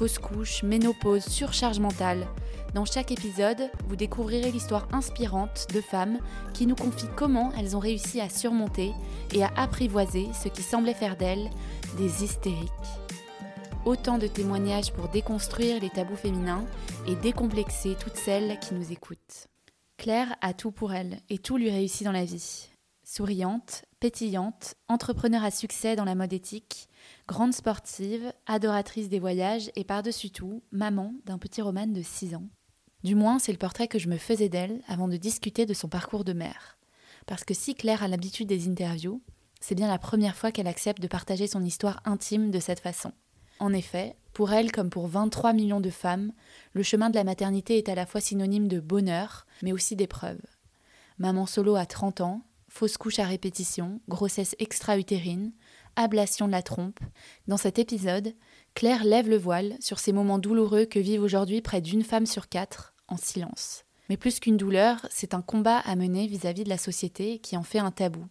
fausse couche, ménopause, surcharge mentale. Dans chaque épisode, vous découvrirez l'histoire inspirante de femmes qui nous confient comment elles ont réussi à surmonter et à apprivoiser ce qui semblait faire d'elles des hystériques. Autant de témoignages pour déconstruire les tabous féminins et décomplexer toutes celles qui nous écoutent. Claire a tout pour elle et tout lui réussit dans la vie. Souriante, pétillante, entrepreneur à succès dans la mode éthique, grande sportive, adoratrice des voyages et par-dessus tout, maman d'un petit roman de 6 ans. Du moins, c'est le portrait que je me faisais d'elle avant de discuter de son parcours de mère. Parce que si Claire a l'habitude des interviews, c'est bien la première fois qu'elle accepte de partager son histoire intime de cette façon. En effet, pour elle comme pour 23 millions de femmes, le chemin de la maternité est à la fois synonyme de bonheur, mais aussi d'épreuve. Maman solo à 30 ans, fausse couche à répétition, grossesse extra-utérine, ablation de la trompe. Dans cet épisode, Claire lève le voile sur ces moments douloureux que vivent aujourd'hui près d'une femme sur quatre, en silence. Mais plus qu'une douleur, c'est un combat à mener vis-à-vis -vis de la société qui en fait un tabou.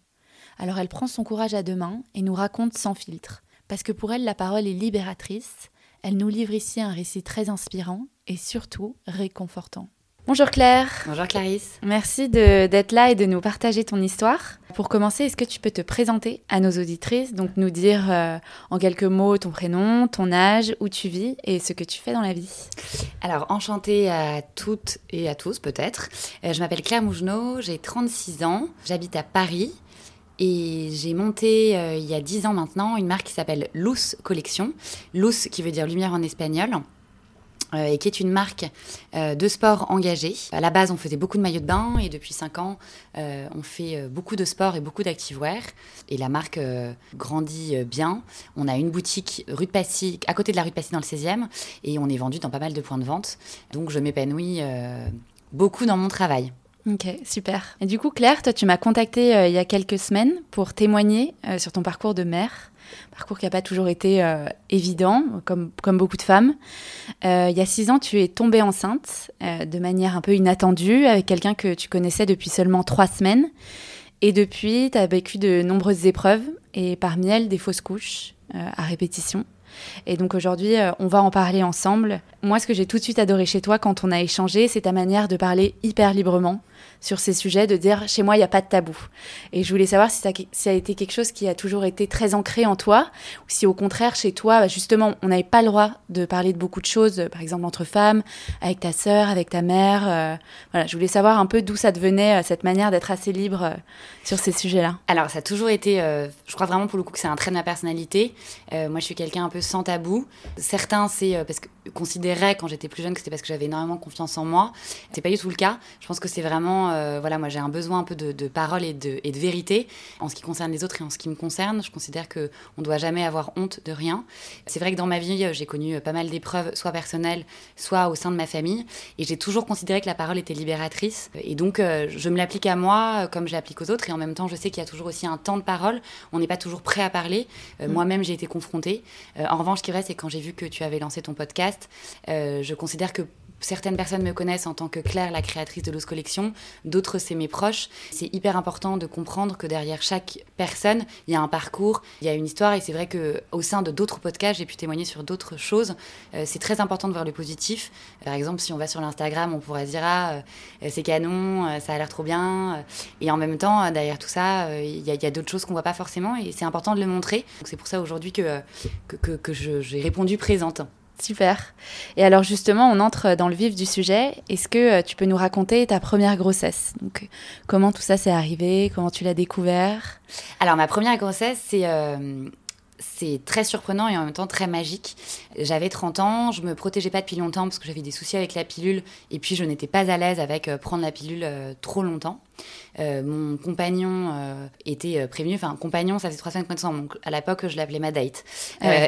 Alors elle prend son courage à deux mains et nous raconte sans filtre, parce que pour elle la parole est libératrice, elle nous livre ici un récit très inspirant et surtout réconfortant. Bonjour Claire. Bonjour Clarisse. Merci d'être là et de nous partager ton histoire. Pour commencer, est-ce que tu peux te présenter à nos auditrices, donc nous dire euh, en quelques mots ton prénom, ton âge, où tu vis et ce que tu fais dans la vie? Alors, enchantée à toutes et à tous peut-être. Euh, je m'appelle Claire Mougenot, j'ai 36 ans, j'habite à Paris. Et j'ai monté euh, il y a 10 ans maintenant une marque qui s'appelle Luz Collection. Luz qui veut dire lumière en espagnol. Euh, et qui est une marque euh, de sport engagé. À la base, on faisait beaucoup de maillots de bain et depuis 5 ans, euh, on fait beaucoup de sport et beaucoup d'activewear. Et la marque grandit bien. On a une boutique rue de Passy, à côté de la rue de Passy dans le 16e et on est vendu dans pas mal de points de vente. Donc je m'épanouis beaucoup dans mon travail. Ok, super. Et du coup, Claire, toi, tu m'as contacté il y a quelques semaines pour témoigner sur ton parcours de mère parcours qui n'a pas toujours été euh, évident, comme, comme beaucoup de femmes. Euh, il y a six ans, tu es tombée enceinte euh, de manière un peu inattendue avec quelqu'un que tu connaissais depuis seulement trois semaines. Et depuis, tu as vécu de nombreuses épreuves, et parmi elles, des fausses couches à répétition. Et donc aujourd'hui, on va en parler ensemble. Moi, ce que j'ai tout de suite adoré chez toi quand on a échangé, c'est ta manière de parler hyper librement sur ces sujets, de dire chez moi, il n'y a pas de tabou. Et je voulais savoir si ça, a été quelque chose qui a toujours été très ancré en toi, ou si au contraire, chez toi, bah, justement, on n'avait pas le droit de parler de beaucoup de choses, par exemple entre femmes, avec ta sœur, avec ta mère. Euh, voilà, je voulais savoir un peu d'où ça devenait, euh, cette manière d'être assez libre euh, sur ces sujets-là. Alors, ça a toujours été, je crois vraiment pour le coup que c'est un trait de ma personnalité. moi, je suis quelqu'un un peu sans tabou. Certains, c'est parce que considérais quand j'étais plus jeune que c'était parce que j'avais énormément confiance en moi. C'est pas du tout le cas. Je pense que c'est vraiment euh, voilà, moi j'ai un besoin un peu de, parole et de, et de, vérité en ce qui concerne les autres et en ce qui me concerne. Je considère que on doit jamais avoir honte de rien. C'est vrai que dans ma vie, j'ai connu pas mal d'épreuves, soit personnelles, soit au sein de ma famille, et j'ai toujours considéré que la parole était libératrice. Et donc, euh, je me l'applique à moi comme je l'applique aux autres, et en même temps, je sais qu'il y a toujours aussi un temps de parole. On n'est pas toujours prêt à parler. Euh, mm. Moi-même, j'ai été confrontée. en revanche, ce qui reste, c'est quand j'ai vu que tu avais lancé ton podcast, je considère que certaines personnes me connaissent en tant que Claire, la créatrice de Lose Collection, d'autres c'est mes proches. C'est hyper important de comprendre que derrière chaque personne, il y a un parcours, il y a une histoire et c'est vrai que au sein de d'autres podcasts, j'ai pu témoigner sur d'autres choses. Euh, c'est très important de voir le positif. Par exemple, si on va sur l'Instagram, on pourrait dire ah euh, c'est canon, euh, ça a l'air trop bien et en même temps derrière tout ça, il y a, d'autres choses qu'on voit pas forcément et c'est important de le montrer. c'est pour ça aujourd'hui que j'ai répondu présente. Super. Et alors justement, on entre dans le vif du sujet. Est-ce que euh, tu peux nous raconter ta première grossesse? Donc, comment tout ça s'est arrivé? Comment tu l'as découvert? Alors ma première grossesse, c'est euh, c'est très surprenant et en même temps très magique. J'avais 30 ans, je me protégeais pas depuis longtemps parce que j'avais des soucis avec la pilule et puis je n'étais pas à l'aise avec euh, prendre la pilule trop longtemps. Euh, mon compagnon euh, était euh, prévenu, enfin compagnon, ça fait trois semaines qu'on donc à l'époque je l'appelais ma date,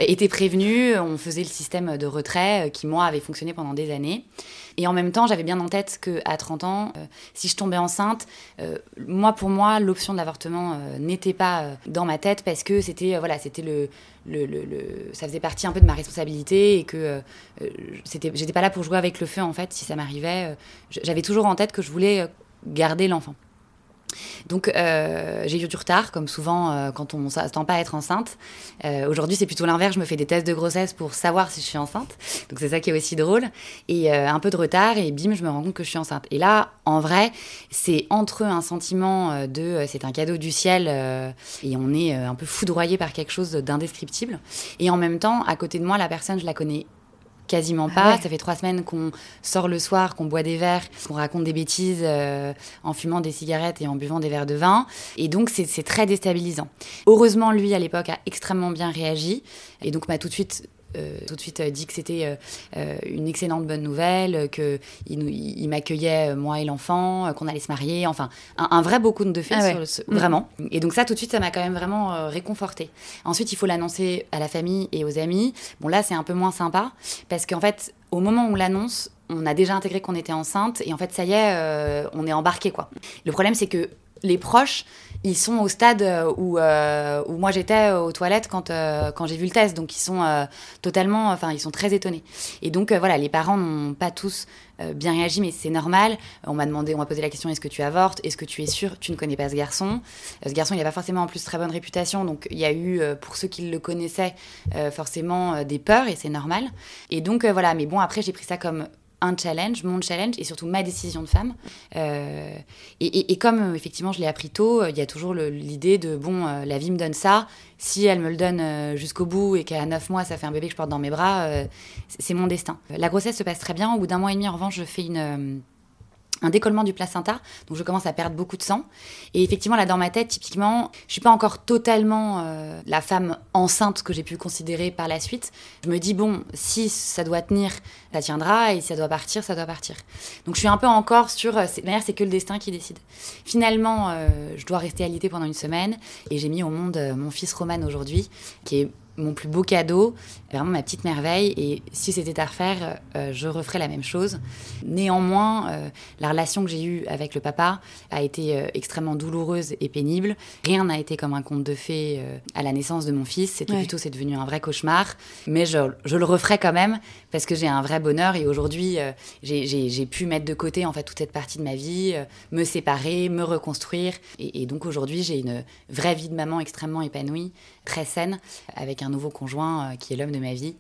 était prévenu, on faisait le système de retrait qui moi avait fonctionné pendant des années. Et en même temps, j'avais bien en tête qu'à 30 ans, si je tombais enceinte, moi, pour moi, l'option de l'avortement n'était pas dans ma tête parce que c'était voilà, c'était le, le, le, ça faisait partie un peu de ma responsabilité et que c'était, j'étais pas là pour jouer avec le feu en fait. Si ça m'arrivait, j'avais toujours en tête que je voulais garder l'enfant. Donc euh, j'ai eu du retard, comme souvent euh, quand on ne s'attend pas à être enceinte. Euh, aujourd'hui, c'est plutôt l'inverse. Je me fais des tests de grossesse pour savoir si je suis enceinte. Donc c'est ça qui est aussi drôle. Et un peu de retard, et bim, je me rends compte que je suis enceinte. Et là, en vrai, c'est entre un sentiment de c'est un cadeau du ciel et on est un peu foudroyé par quelque chose d'indescriptible. Et en même temps, à côté de moi, la personne, je la connais Quasiment ah pas. Ça fait trois semaines qu'on sort le soir, qu'on boit des verres, qu'on raconte des bêtises euh, en fumant des cigarettes et en buvant des verres de vin. Et donc, c'est très déstabilisant. Heureusement, lui, à l'époque, a extrêmement bien réagi. Et donc, m'a tout de suite euh, tout de suite euh, dit que c'était euh, une excellente bonne nouvelle, qu'il il, m'accueillait, moi et l'enfant, qu'on allait se marier, enfin, un, vrai beau de fées, ah mm. vraiment. Et donc ça, tout de suite, ça m'a quand même vraiment réconforté. Ensuite, il faut l'annoncer à la famille et aux amis. Bon, là, c'est un peu moins sympa, parce qu'en fait, au moment où on l'annonce, on a déjà intégré qu'on était enceinte, et en fait, ça y est, on est embarqué, quoi. Le problème, c'est que les proches, ils sont au stade euh, où, euh, où moi j'étais aux toilettes quand, euh, quand j'ai vu le test. Donc ils sont totalement, enfin ils sont très étonnés. Et donc voilà, les parents n'ont pas tous bien réagi, mais c'est normal. On m'a demandé, on m'a posé la question est-ce que tu avortes? Est-ce que tu es sûr Tu ne connais pas ce garçon. ce garçon, il n'a pas forcément en plus très bonne réputation. Donc il y a eu, pour ceux qui le connaissaient, forcément des peurs et c'est normal. Et donc voilà, mais bon, après j'ai pris ça comme un challenge, mon challenge et surtout ma décision de femme. Euh, et, comme euh, effectivement je l'ai appris tôt, euh, il y a toujours l'idée de bon, la vie me donne ça. Si elle me le donne jusqu'au bout et qu'à 9 mois ça fait un bébé que je porte dans mes bras, c'est mon destin. La grossesse se passe très bien. Au bout d'un mois et demi, en revanche, je fais une un décollement du placenta, donc je commence à perdre beaucoup de sang. Et effectivement, là, dans ma tête, typiquement, je suis pas encore totalement euh, la femme enceinte que j'ai pu considérer par la suite. Je me dis, bon, si ça doit tenir, ça tiendra, et si ça doit partir, ça doit partir. Donc je suis un peu encore sur, euh, d'ailleurs, c'est que le destin qui décide. Finalement, euh, je dois rester alitée pendant une semaine, et j'ai mis au monde mon fils Roman aujourd'hui, qui est mon plus beau cadeau, vraiment ma petite merveille. Et si c'était à refaire, euh, je referais la même chose. Néanmoins, euh, la relation que j'ai eue avec le papa a été euh, extrêmement douloureuse et pénible. Rien n'a été comme un conte de fées à la naissance de mon fils. C'était plutôt, c'est devenu un vrai cauchemar. Mais je, je, le referais quand même parce que j'ai un vrai bonheur. Et aujourd'hui, j'ai pu mettre de côté en fait toute cette partie de ma vie, me séparer, me reconstruire. Et, et donc aujourd'hui, j'ai une vraie vie de maman extrêmement épanouie, très saine, avec un nouveau conjoint euh, qui est l'homme de ma vie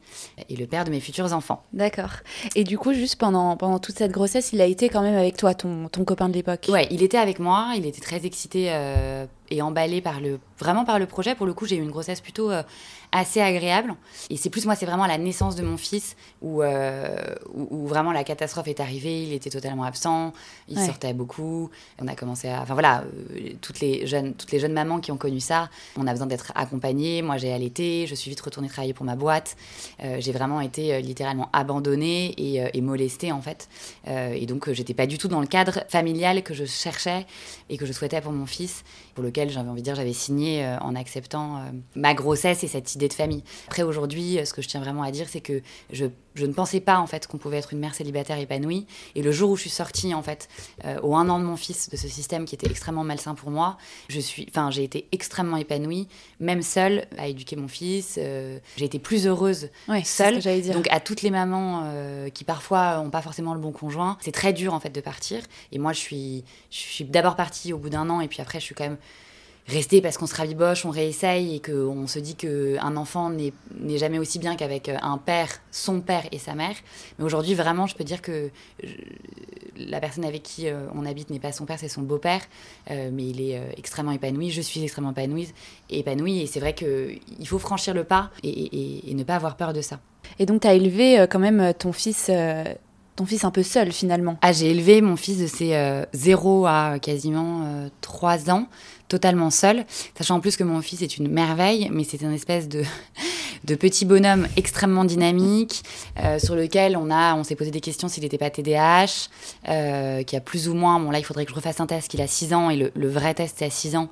et le père de mes futurs enfants. D'accord. Et du coup, juste pendant, pendant toute cette grossesse, il a été quand même avec toi, ton, ton copain de l'époque? Ouais, il était avec moi, il était très excité euh, et emballé par le, vraiment par le projet. Pour le coup, j'ai eu une grossesse plutôt euh, assez agréable. Et c'est plus moi, c'est vraiment la naissance de mon fils où, euh, où, vraiment la catastrophe est arrivée. Il était totalement absent, il sortait beaucoup. On a commencé à. Enfin voilà, euh, toutes, les jeunes, toutes les jeunes mamans qui ont connu ça, on a besoin d'être accompagnées. Moi, j'ai allaité, je suis vite retournée travailler pour ma boîte. J'ai vraiment été littéralement abandonnée et, et, molestée en fait. et donc, j'étais pas du tout dans le cadre familial que je cherchais et que je souhaitais pour mon fils, pour lequel j'avais envie de dire j'avais signé en acceptant ma grossesse et cette idée de famille. Après, aujourd'hui, ce que je tiens vraiment à dire, c'est que je, je, ne pensais pas, en fait, qu'on pouvait être une mère célibataire épanouie. Et le jour où je suis sortie, en fait, euh, au un an de mon fils, de ce système qui était extrêmement malsain pour moi, je suis, enfin, j'ai été extrêmement épanouie, même seule, à éduquer mon fils. Euh, j'ai été plus heureuse seule. dire. Donc, à toutes les mamans euh, qui, parfois, n'ont pas forcément le bon conjoint, c'est très dur, en fait, de partir. Et moi, je suis, je suis d'abord partie au bout d'un an, et puis après, je suis quand même rester parce qu'on se raviboche, on réessaye et qu'on se dit qu'un enfant n'est jamais aussi bien qu'avec euh, un père, son père et sa mère. Mais aujourd'hui, vraiment, je peux dire que la personne avec qui euh, on habite n'est pas son père, c'est son beau-père, euh, mais il est extrêmement épanoui, je suis extrêmement épanouie, épanouie et c'est vrai qu'il faut franchir le pas et, et, ne pas avoir peur de ça. Et donc, tu as élevé quand même ton fils ton fils un peu seul finalement. Ah, j'ai élevé mon fils de ses 0 à quasiment 3 ans totalement seule, sachant en plus que mon fils est une merveille, mais c'est une espèce de, de petit bonhomme extrêmement dynamique, euh, sur lequel on, a, on s'est posé des questions s'il n'était pas TDAH, euh, qui a plus ou moins, bon là il faudrait que je refasse un test, qu'il a 6 ans, et le, vrai test c'est à 6 ans,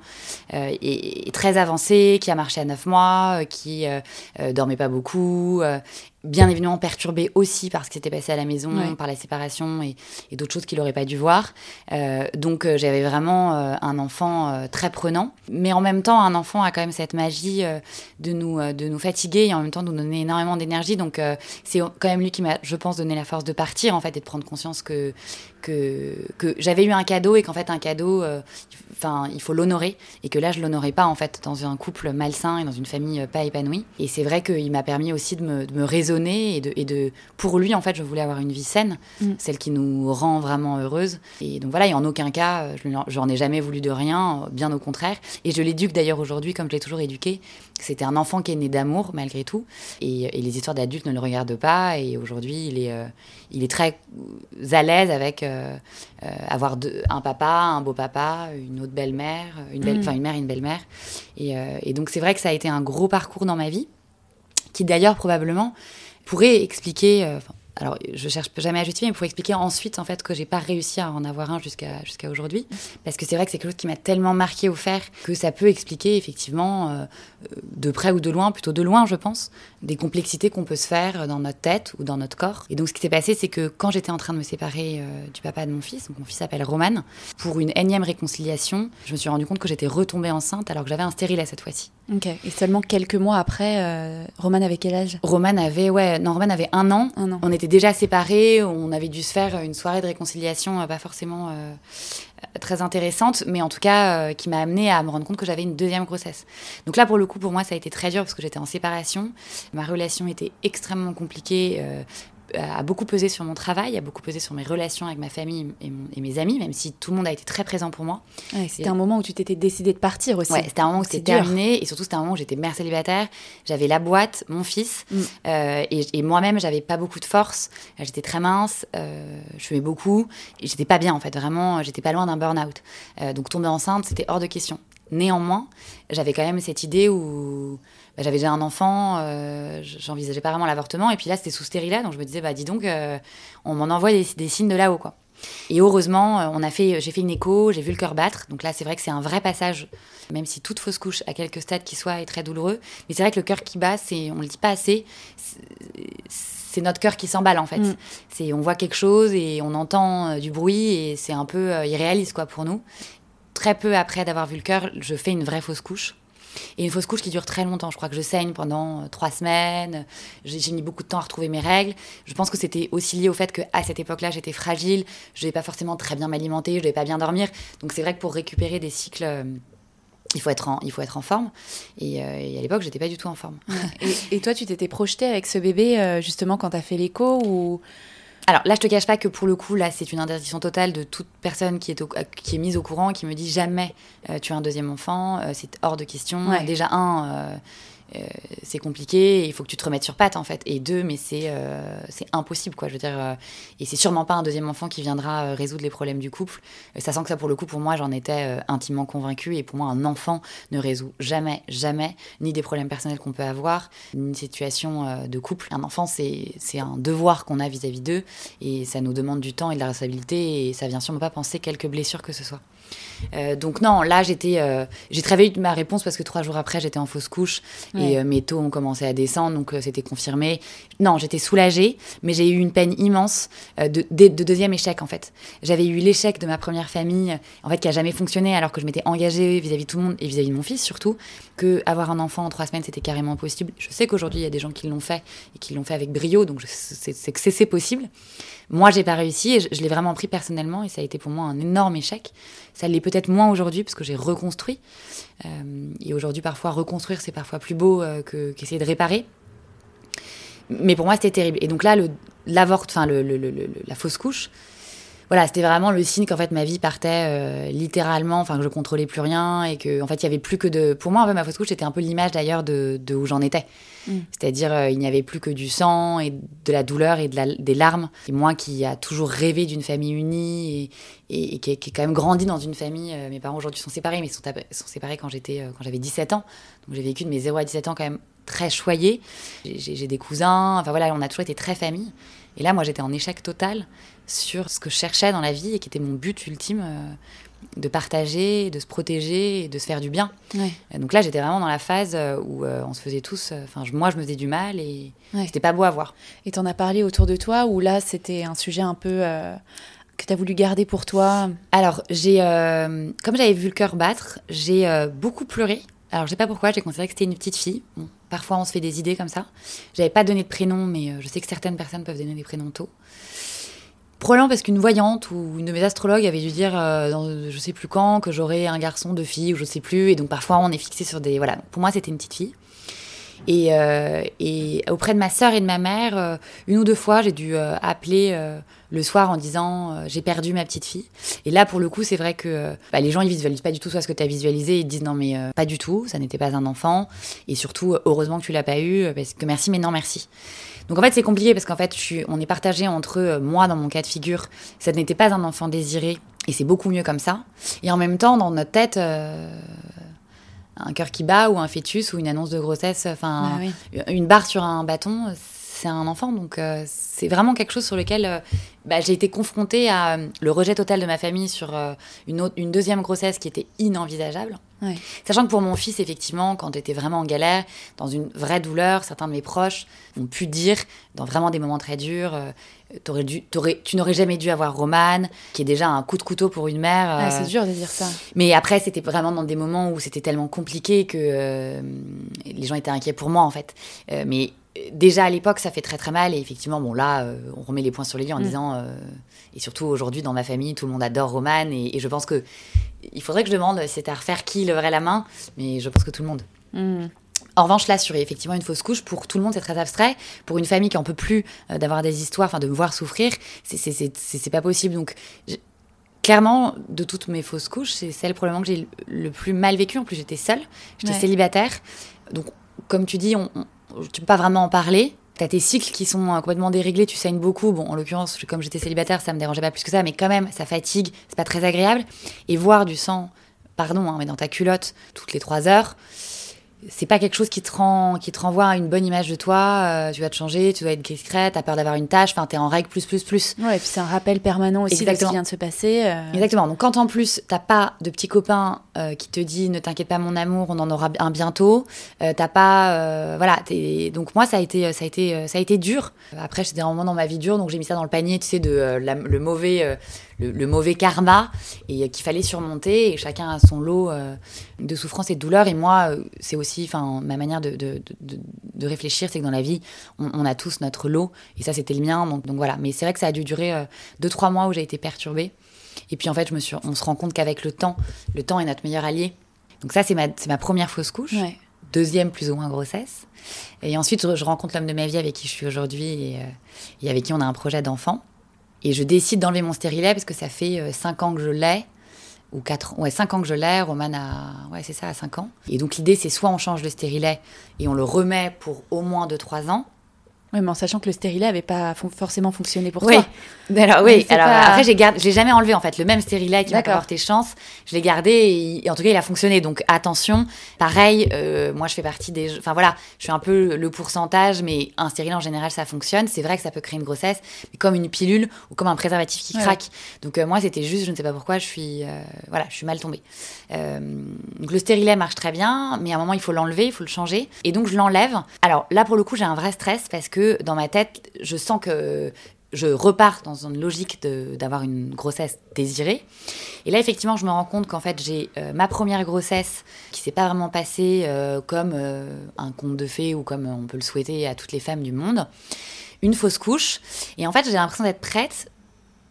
euh, et, très avancé, qui a marché à 9 mois, qui dormait pas beaucoup, bien évidemment perturbé aussi par ce qui s'était passé à la maison, par la séparation et, d'autres choses qu'il n'aurait pas dû voir. Euh, donc euh, j'avais vraiment euh, un enfant très prenant. Mais en même temps, un enfant a quand même cette magie de, nous, de nous fatiguer et en même temps de nous donner énormément d'énergie. Donc c'est quand même lui qui m'a, je pense, donné la force de partir en fait et de prendre conscience que, que, que j'avais eu un cadeau et qu'en fait un cadeau, enfin il faut l'honorer et que là je l'honorais pas en fait dans un couple malsain et dans une famille pas épanouie. Et c'est vrai qu'il m'a permis aussi de me, de me raisonner et de, et de, pour lui en fait je voulais avoir une vie saine mm. celle qui nous rend vraiment heureuse et donc voilà et en aucun cas euh, je n'en ai jamais voulu de rien bien au contraire et je l'éduque d'ailleurs aujourd'hui comme je l'ai toujours éduqué c'était un enfant qui est né d'amour malgré tout. Et, les histoires d'adultes ne le regardent pas. Et aujourd'hui il est euh, il est très à l'aise avec euh, avoir un papa un beau papa une autre belle-mère une belle mm. enfin une mère et une belle-mère. Et, et donc c'est vrai que ça a été un gros parcours dans ma vie qui d'ailleurs probablement pourrait expliquer, euh, alors je cherche jamais à justifier, mais pour expliquer ensuite en fait que j'ai pas réussi à en avoir un jusqu'à jusqu'à aujourd'hui, parce que c'est vrai que c'est quelque chose qui m'a tellement marqué au fer que ça peut expliquer effectivement euh, de près ou de loin, plutôt de loin je pense, des complexités qu'on peut se faire dans notre tête ou dans notre corps. Et donc ce qui s'est passé, c'est que quand j'étais en train de me séparer euh, du papa de mon fils, mon fils s'appelle Roman, pour une énième réconciliation, je me suis rendu compte que j'étais retombée enceinte alors que j'avais un stérilet cette fois-ci. Ok. Et seulement quelques mois après, euh, Roman avait quel âge? Roman avait, ouais, non, Roman avait un an. un an. On était déjà séparés. On avait dû se faire une soirée de réconciliation, euh, pas forcément euh, très intéressante, mais en tout cas qui m'a amené à me rendre compte que j'avais une deuxième grossesse. Donc là, pour le coup, pour moi, ça a été très dur parce que j'étais en séparation. Ma relation était extrêmement compliquée a beaucoup pesé sur mon travail, a beaucoup pesé sur mes relations avec ma famille et, mes amis, même si tout le monde a été très présent pour moi. c'était un moment où tu t'étais décidé de partir aussi. Ouais, c'était un moment où c'était terminé et surtout c'était un moment où j'étais mère célibataire, j'avais la boîte, mon fils mm. euh, et, moi-même j'avais pas beaucoup de force, j'étais très mince, euh, je fumais beaucoup et j'étais pas bien en fait, vraiment, j'étais pas loin d'un burn-out. Euh, donc tomber enceinte c'était hors de question. Néanmoins, j'avais quand même cette idée où bah, j'avais déjà un enfant, euh, j'envisageais pas vraiment l'avortement. Et puis là, c'était sous stérilet, donc je me disais, bah dis donc, euh, on m'en envoie des, signes de là-haut, quoi. Et heureusement, euh, on a fait, j'ai fait une écho, j'ai vu le cœur battre. Donc là, c'est vrai que c'est un vrai passage, même si toute fausse couche à quelques stades qui soit est très douloureux. Mais c'est vrai que le cœur qui bat, c'est, on le dit pas assez. C'est notre cœur qui s'emballe en fait. Mm. C'est, on voit quelque chose et on entend du bruit et c'est un peu irréaliste quoi pour nous. Très peu après d'avoir vu le cœur, je fais une vraie fausse couche. Et une fausse couche qui dure très longtemps. Je crois que je saigne pendant euh, trois semaines. J'ai mis beaucoup de temps à retrouver mes règles. Je pense que c'était aussi lié au fait qu'à cette époque-là, j'étais fragile. Je ne devais pas forcément très bien m'alimenter. Je ne devais pas bien dormir. Donc c'est vrai que pour récupérer des cycles euh, il faut être en, forme. Et, euh, à l'époque, j'étais pas du tout en forme. et, toi, tu t'étais projetée avec ce bébé justement quand tu as fait l'écho ou alors là, je te cache pas que pour le coup, là, c'est une interdiction totale de toute personne qui est, qui est mise au courant, qui me dit jamais euh, tu as un deuxième enfant, euh, c'est hors de question. Déjà, un, euh, euh, c'est compliqué, il faut que tu te remettes sur patte en fait. Et deux, mais c'est euh, impossible quoi. Je veux dire, euh, et c'est sûrement pas un deuxième enfant qui viendra résoudre les problèmes du couple. ça sent que ça pour le coup, pour moi, j'en étais intimement convaincue. Et pour moi, un enfant ne résout jamais, jamais, ni des problèmes personnels qu'on peut avoir, ni une situation de couple. Un enfant, c'est un devoir qu'on a vis-à-vis d'eux, et ça nous demande du temps et de la responsabilité, et ça vient sûrement pas penser quelques blessures que ce soit. Donc non, là j'étais, j'ai très vite ma réponse parce que trois jours après j'étais en fausse couche et euh, mes taux ont commencé à descendre, donc euh, c'était confirmé. Non, j'étais soulagée, mais j'ai eu une peine immense euh, de, deuxième échec en fait. J'avais eu l'échec de ma première famille, en fait, qui a jamais fonctionné, alors que je m'étais engagée vis-à-vis de tout le monde et vis-à-vis de mon fils surtout, que avoir un enfant en trois semaines c'était carrément possible. Je sais qu'aujourd'hui il y a des gens qui l'ont fait et qui l'ont fait avec brio, donc c'est que c'est possible. Moi, j'ai pas réussi et je, je l'ai vraiment pris personnellement et ça a été pour moi un énorme échec. Ça l'est peut-être moins aujourd'hui parce que j'ai reconstruit. Euh, et aujourd'hui, parfois, reconstruire, c'est parfois plus beau euh, qu'essayer de réparer. Mais pour moi, c'était terrible. Et donc là, le, enfin, la fausse couche, voilà, c'était vraiment le signe qu'en fait ma vie partait euh, littéralement, enfin que je contrôlais plus rien et que en fait il y avait plus que de. Pour moi, en fait, ma fausse couche c'était un peu l'image d'ailleurs de, où j'en étais. Mm. C'est-à-dire il n'y avait plus que du sang et de la douleur et de des larmes. Et moi qui a toujours rêvé d'une famille unie et, et, qui, qui, quand même grandi dans une famille. mes parents aujourd'hui sont séparés, mais ils sont, sont séparés quand j'étais quand j'avais 17 ans. Donc j'ai vécu de mes 0 à 17 ans quand même très choyée. J'ai des cousins. Enfin voilà, on a toujours été très famille. Et là, moi, j'étais en échec total sur ce que je cherchais dans la vie et qui était mon but ultime. Euh, de partager, de se protéger et de se faire du bien. Ouais. Et Donc là, j'étais vraiment dans la phase euh, où euh, on se faisait tous. euh, Enfin, moi, je me faisais du mal et Ouais. c'était pas beau à voir. Et t'en as parlé autour de toi ou là c'était un sujet un peu euh, que t'as voulu garder pour toi? Alors, j'ai, euh, comme j'avais vu le cœur battre, j'ai euh, beaucoup pleuré. Alors, je sais pas pourquoi, j'ai considéré que c'était une petite fille. Bon, parfois, on se fait des idées comme ça. J'avais pas donné de prénom, mais euh, je sais que certaines personnes peuvent donner des prénoms tôt. Probablement parce qu'une voyante ou une de mes astrologues avait dû dire, euh, dans je sais plus quand, que j'aurais un garçon, deux filles, ou je sais plus. Et donc, parfois, on est fixé sur des. Voilà. Pour moi, c'était une petite fille. Et, euh, et auprès de ma sœur et de ma mère, euh, une ou deux fois, j'ai dû euh, appeler le soir en disant j'ai perdu ma petite fille. Et là, pour le coup, c'est vrai que bah, les gens ils visualisent pas du tout soit ce que tu as visualisé, ils disent non mais pas du tout, ça n'était pas un enfant. Et surtout, heureusement que tu l'as pas eu, parce que merci mais non merci. Donc en fait, c'est compliqué parce qu'en fait, on est partagé entre moi, dans mon cas de figure, ça n'était pas un enfant désiré, et c'est beaucoup mieux comme ça. Et en même temps, dans notre tête, un cœur qui bat ou un fœtus ou une annonce de grossesse, enfin Ah oui. une barre sur un bâton, c'est un enfant. Donc euh, c'est vraiment quelque chose sur lequel euh, bah, j'ai été confrontée à euh, le rejet total de ma famille sur une, autre- une deuxième grossesse qui était inenvisageable. Ouais. Sachant que pour mon fils, effectivement, quand j'étais vraiment en galère, dans une vraie douleur, certains de mes proches ont pu dire, dans vraiment des moments très durs, euh, dû, tu n'aurais jamais dû avoir Romane, qui est déjà un coup de couteau pour une mère. Ah, c'est dur de dire ça. mais après, c'était vraiment dans des moments où c'était tellement compliqué que euh, les gens étaient inquiets pour moi, en fait. Mais déjà à l'époque, ça fait très très mal. Et effectivement, bon, là, euh, on remet les points sur les i en Mm. disant. euh, et surtout aujourd'hui, dans ma famille, tout le monde adore Roman. Et, et je pense que. Il faudrait que je demande c'était à refaire qui leverait la main. Mais je pense que tout le monde. Hmm. En revanche, là, sur effectivement une fausse couche, pour tout le monde, c'est très abstrait. Pour une famille qui en peut plus euh, d'avoir des histoires, enfin de me voir souffrir, c'est- c'est- c'est c'est- c'est pas possible. Donc, clairement, de toutes mes fausses couches, c'est celle probablement que j'ai le le plus mal vécue. En plus, j'étais seule, j'étais Ouais. célibataire. Donc, comme tu dis, on, on- tu peux pas vraiment en parler. T'as tes cycles qui sont euh, complètement déréglés, tu saignes beaucoup. Bon, en l'occurrence, comme j'étais célibataire, ça me dérangeait pas plus que ça, mais quand même, ça fatigue, c'est pas très agréable. Et voir du sang, pardon, hein, mais dans ta culotte toutes les trois heures, c'est pas quelque chose qui te, rend, qui te renvoie à une bonne image de toi. euh, tu vas te changer, tu dois être discrète, t'as peur d'avoir une tâche, enfin, t'es en règle plus, plus, plus. Ouais, et puis c'est un rappel permanent aussi de ce qui vient de se passer. euh, Exactement. Donc quand en plus t'as pas de petit copain euh, qui te dit ne t'inquiète pas mon amour, on en aura un bientôt. t'as pas, voilà. Donc moi ça a été, ça a été, ça a été dur. Après j'étais un moment dans ma vie dure, donc j'ai mis ça dans le panier, tu sais, de la- le mauvais, le, le mauvais karma et euh, qu'il fallait surmonter. Et chacun a son lot euh, de souffrance et de douleur. Et moi euh, c'est aussi, enfin ma manière de, de, de- réfléchir, c'est que dans la vie on, on a tous notre lot. Et ça c'était le mien. Donc, donc voilà. Mais c'est vrai que ça a dû durer euh, deux trois mois où j'ai été perturbée. Et puis en fait, je me suis, on se rend compte qu'avec le temps, le temps est notre meilleur allié. Donc ça, c'est ma, ma première fausse couche. Ouais. Deuxième plus ou moins grossesse. Et ensuite, je, je rencontre l'homme de ma vie avec qui je suis aujourd'hui et, euh, et avec qui on a un projet d'enfant. Et je décide d'enlever mon stérilet parce que ça fait euh, cinq ans que je l'ai. Ou quatre, ouais, cinq ans que je l'ai. Roman a, ouais, c'est ça, à 5 ans. Et donc l'idée, c'est soit on change le stérilet et on le remet pour au moins 2-3 ans. Ouais, mais en sachant que le stérilet avait pas fon- forcément fonctionné pour oui. toi. Alors, oui, alors pas- après, j'ai gardé, je l'ai jamais enlevé en fait. Le même stérilet qui m'a porté chance, je l'ai gardé et, et en tout cas, il a fonctionné. Donc attention, pareil, euh, moi je fais partie des. Enfin voilà, je suis un peu le pourcentage, mais un stérilet en général ça fonctionne. C'est vrai que ça peut créer une grossesse, mais comme une pilule ou comme un préservatif qui Ouais. craque. Donc euh, moi c'était juste, je ne sais pas pourquoi, je suis. euh, voilà, je suis mal tombée. Donc le stérilet marche très bien, mais à un moment il faut l'enlever, il faut le changer. Et donc je l'enlève. Alors là pour le coup j'ai un vrai stress parce que dans ma tête je sens que je repars dans une logique d'avoir une grossesse désirée. Et là, effectivement, je me rends compte qu'en fait, j'ai euh, ma première grossesse qui s'est pas vraiment passée euh, comme euh, un conte de fées ou comme on peut le souhaiter à toutes les femmes du monde. Une fausse couche. Et en fait, j'ai l'impression d'être prête,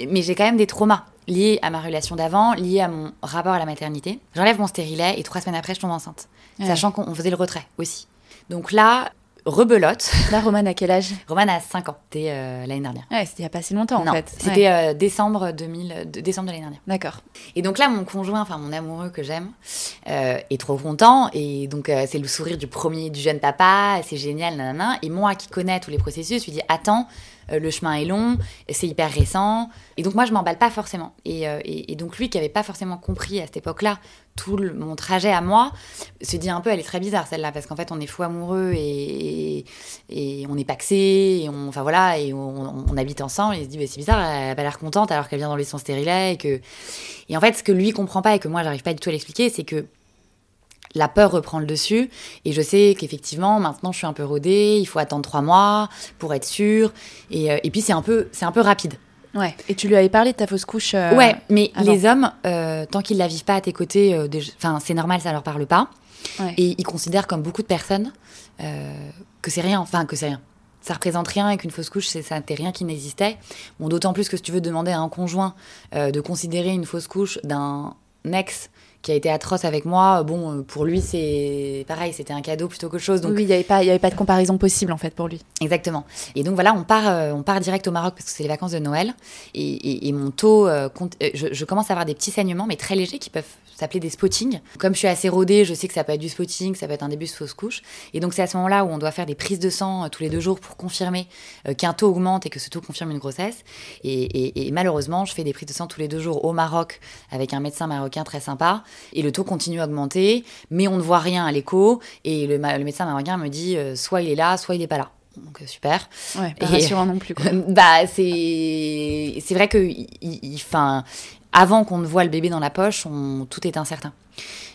mais j'ai quand même des traumas liés à ma relation d'avant, liés à mon rapport à la maternité. J'enlève mon stérilet et trois semaines après, je tombe enceinte. Ouais. Sachant qu'on on faisait le retrait aussi. Donc là, rebelote. Là, Roman, à quel âge? Romane a 5 ans. C'était euh, l'année dernière. Ouais, c'était il y a pas si longtemps non, en fait. c'était Ouais. euh, décembre 2000, de- décembre de l'année dernière. D'accord. Et donc là, mon conjoint, enfin mon amoureux que j'aime, est trop content. Et donc, c'est le sourire du premier, du jeune papa, c'est génial, nanana. Et moi qui connais tous les processus, je lui dis Attends, euh, le chemin est long, c'est hyper récent. Et donc moi, je m'emballe pas forcément. Et, euh, donc lui, qui avait pas forcément compris à cette époque-là tout mon trajet à moi, se dit un peu, elle est très bizarre celle-là, parce qu'en fait, on est fou amoureux et, et, on est paxé, et on, enfin voilà, et on, habite ensemble. Et il se dit, bah, c'est bizarre, elle a pas l'air contente alors qu'elle vient dans les sons stérilet. Et, que... et en fait, ce que lui comprend pas et que moi, j'arrive pas du tout à l'expliquer, c'est que la peur reprend le dessus. Et je sais qu'effectivement, maintenant, je suis un peu rodée. Il faut attendre trois mois pour être sûre. Et, euh, et puis, c'est un, peu, c'est un peu rapide. Ouais. Et tu lui avais parlé de ta fausse couche euh, Ouais, mais les hommes, euh, tant qu'ils la vivent pas à tes côtés, enfin, c'est normal, ça leur parle pas. Et ils considèrent, comme beaucoup de personnes, que c'est rien. Enfin, que c'est rien. Ça représente rien et qu'une fausse couche, c'est ça n'était rien qui n'existait. Bon, d'autant plus que si tu veux demander à un conjoint de considérer une fausse couche d'un ex qui a été atroce avec moi, bon, euh, pour lui, c'est pareil, c'était un cadeau plutôt qu'autre chose. Donc... Oui, il n'y avait, pas, avait pas de comparaison possible, en fait, pour lui. Exactement. Et donc, voilà, on part, euh, on part direct au Maroc parce que c'est les vacances de Noël. Et, mon taux, euh, je, je, commence à avoir des petits saignements, mais très légers, qui peuvent s'appeler des spottings. Comme je suis assez rodée, je sais que ça peut être du spotting, ça peut être un début de fausse couche. Et donc, c'est à ce moment-là où on doit faire des prises de sang tous les deux jours pour confirmer qu'un taux augmente et que ce taux confirme une grossesse. Et, et malheureusement, je fais des prises de sang tous les deux jours au Maroc avec un médecin marocain très sympa. Et le taux continue à augmenter, mais on ne voit rien à l'écho. Et le, médecin marocain me dit euh, soit il est là, soit il n'est pas là. Donc euh, super. Ouais, pas rassurant non plus. bah c'est c'est vrai que il, avant qu'on ne voit le bébé dans la poche, tout est incertain.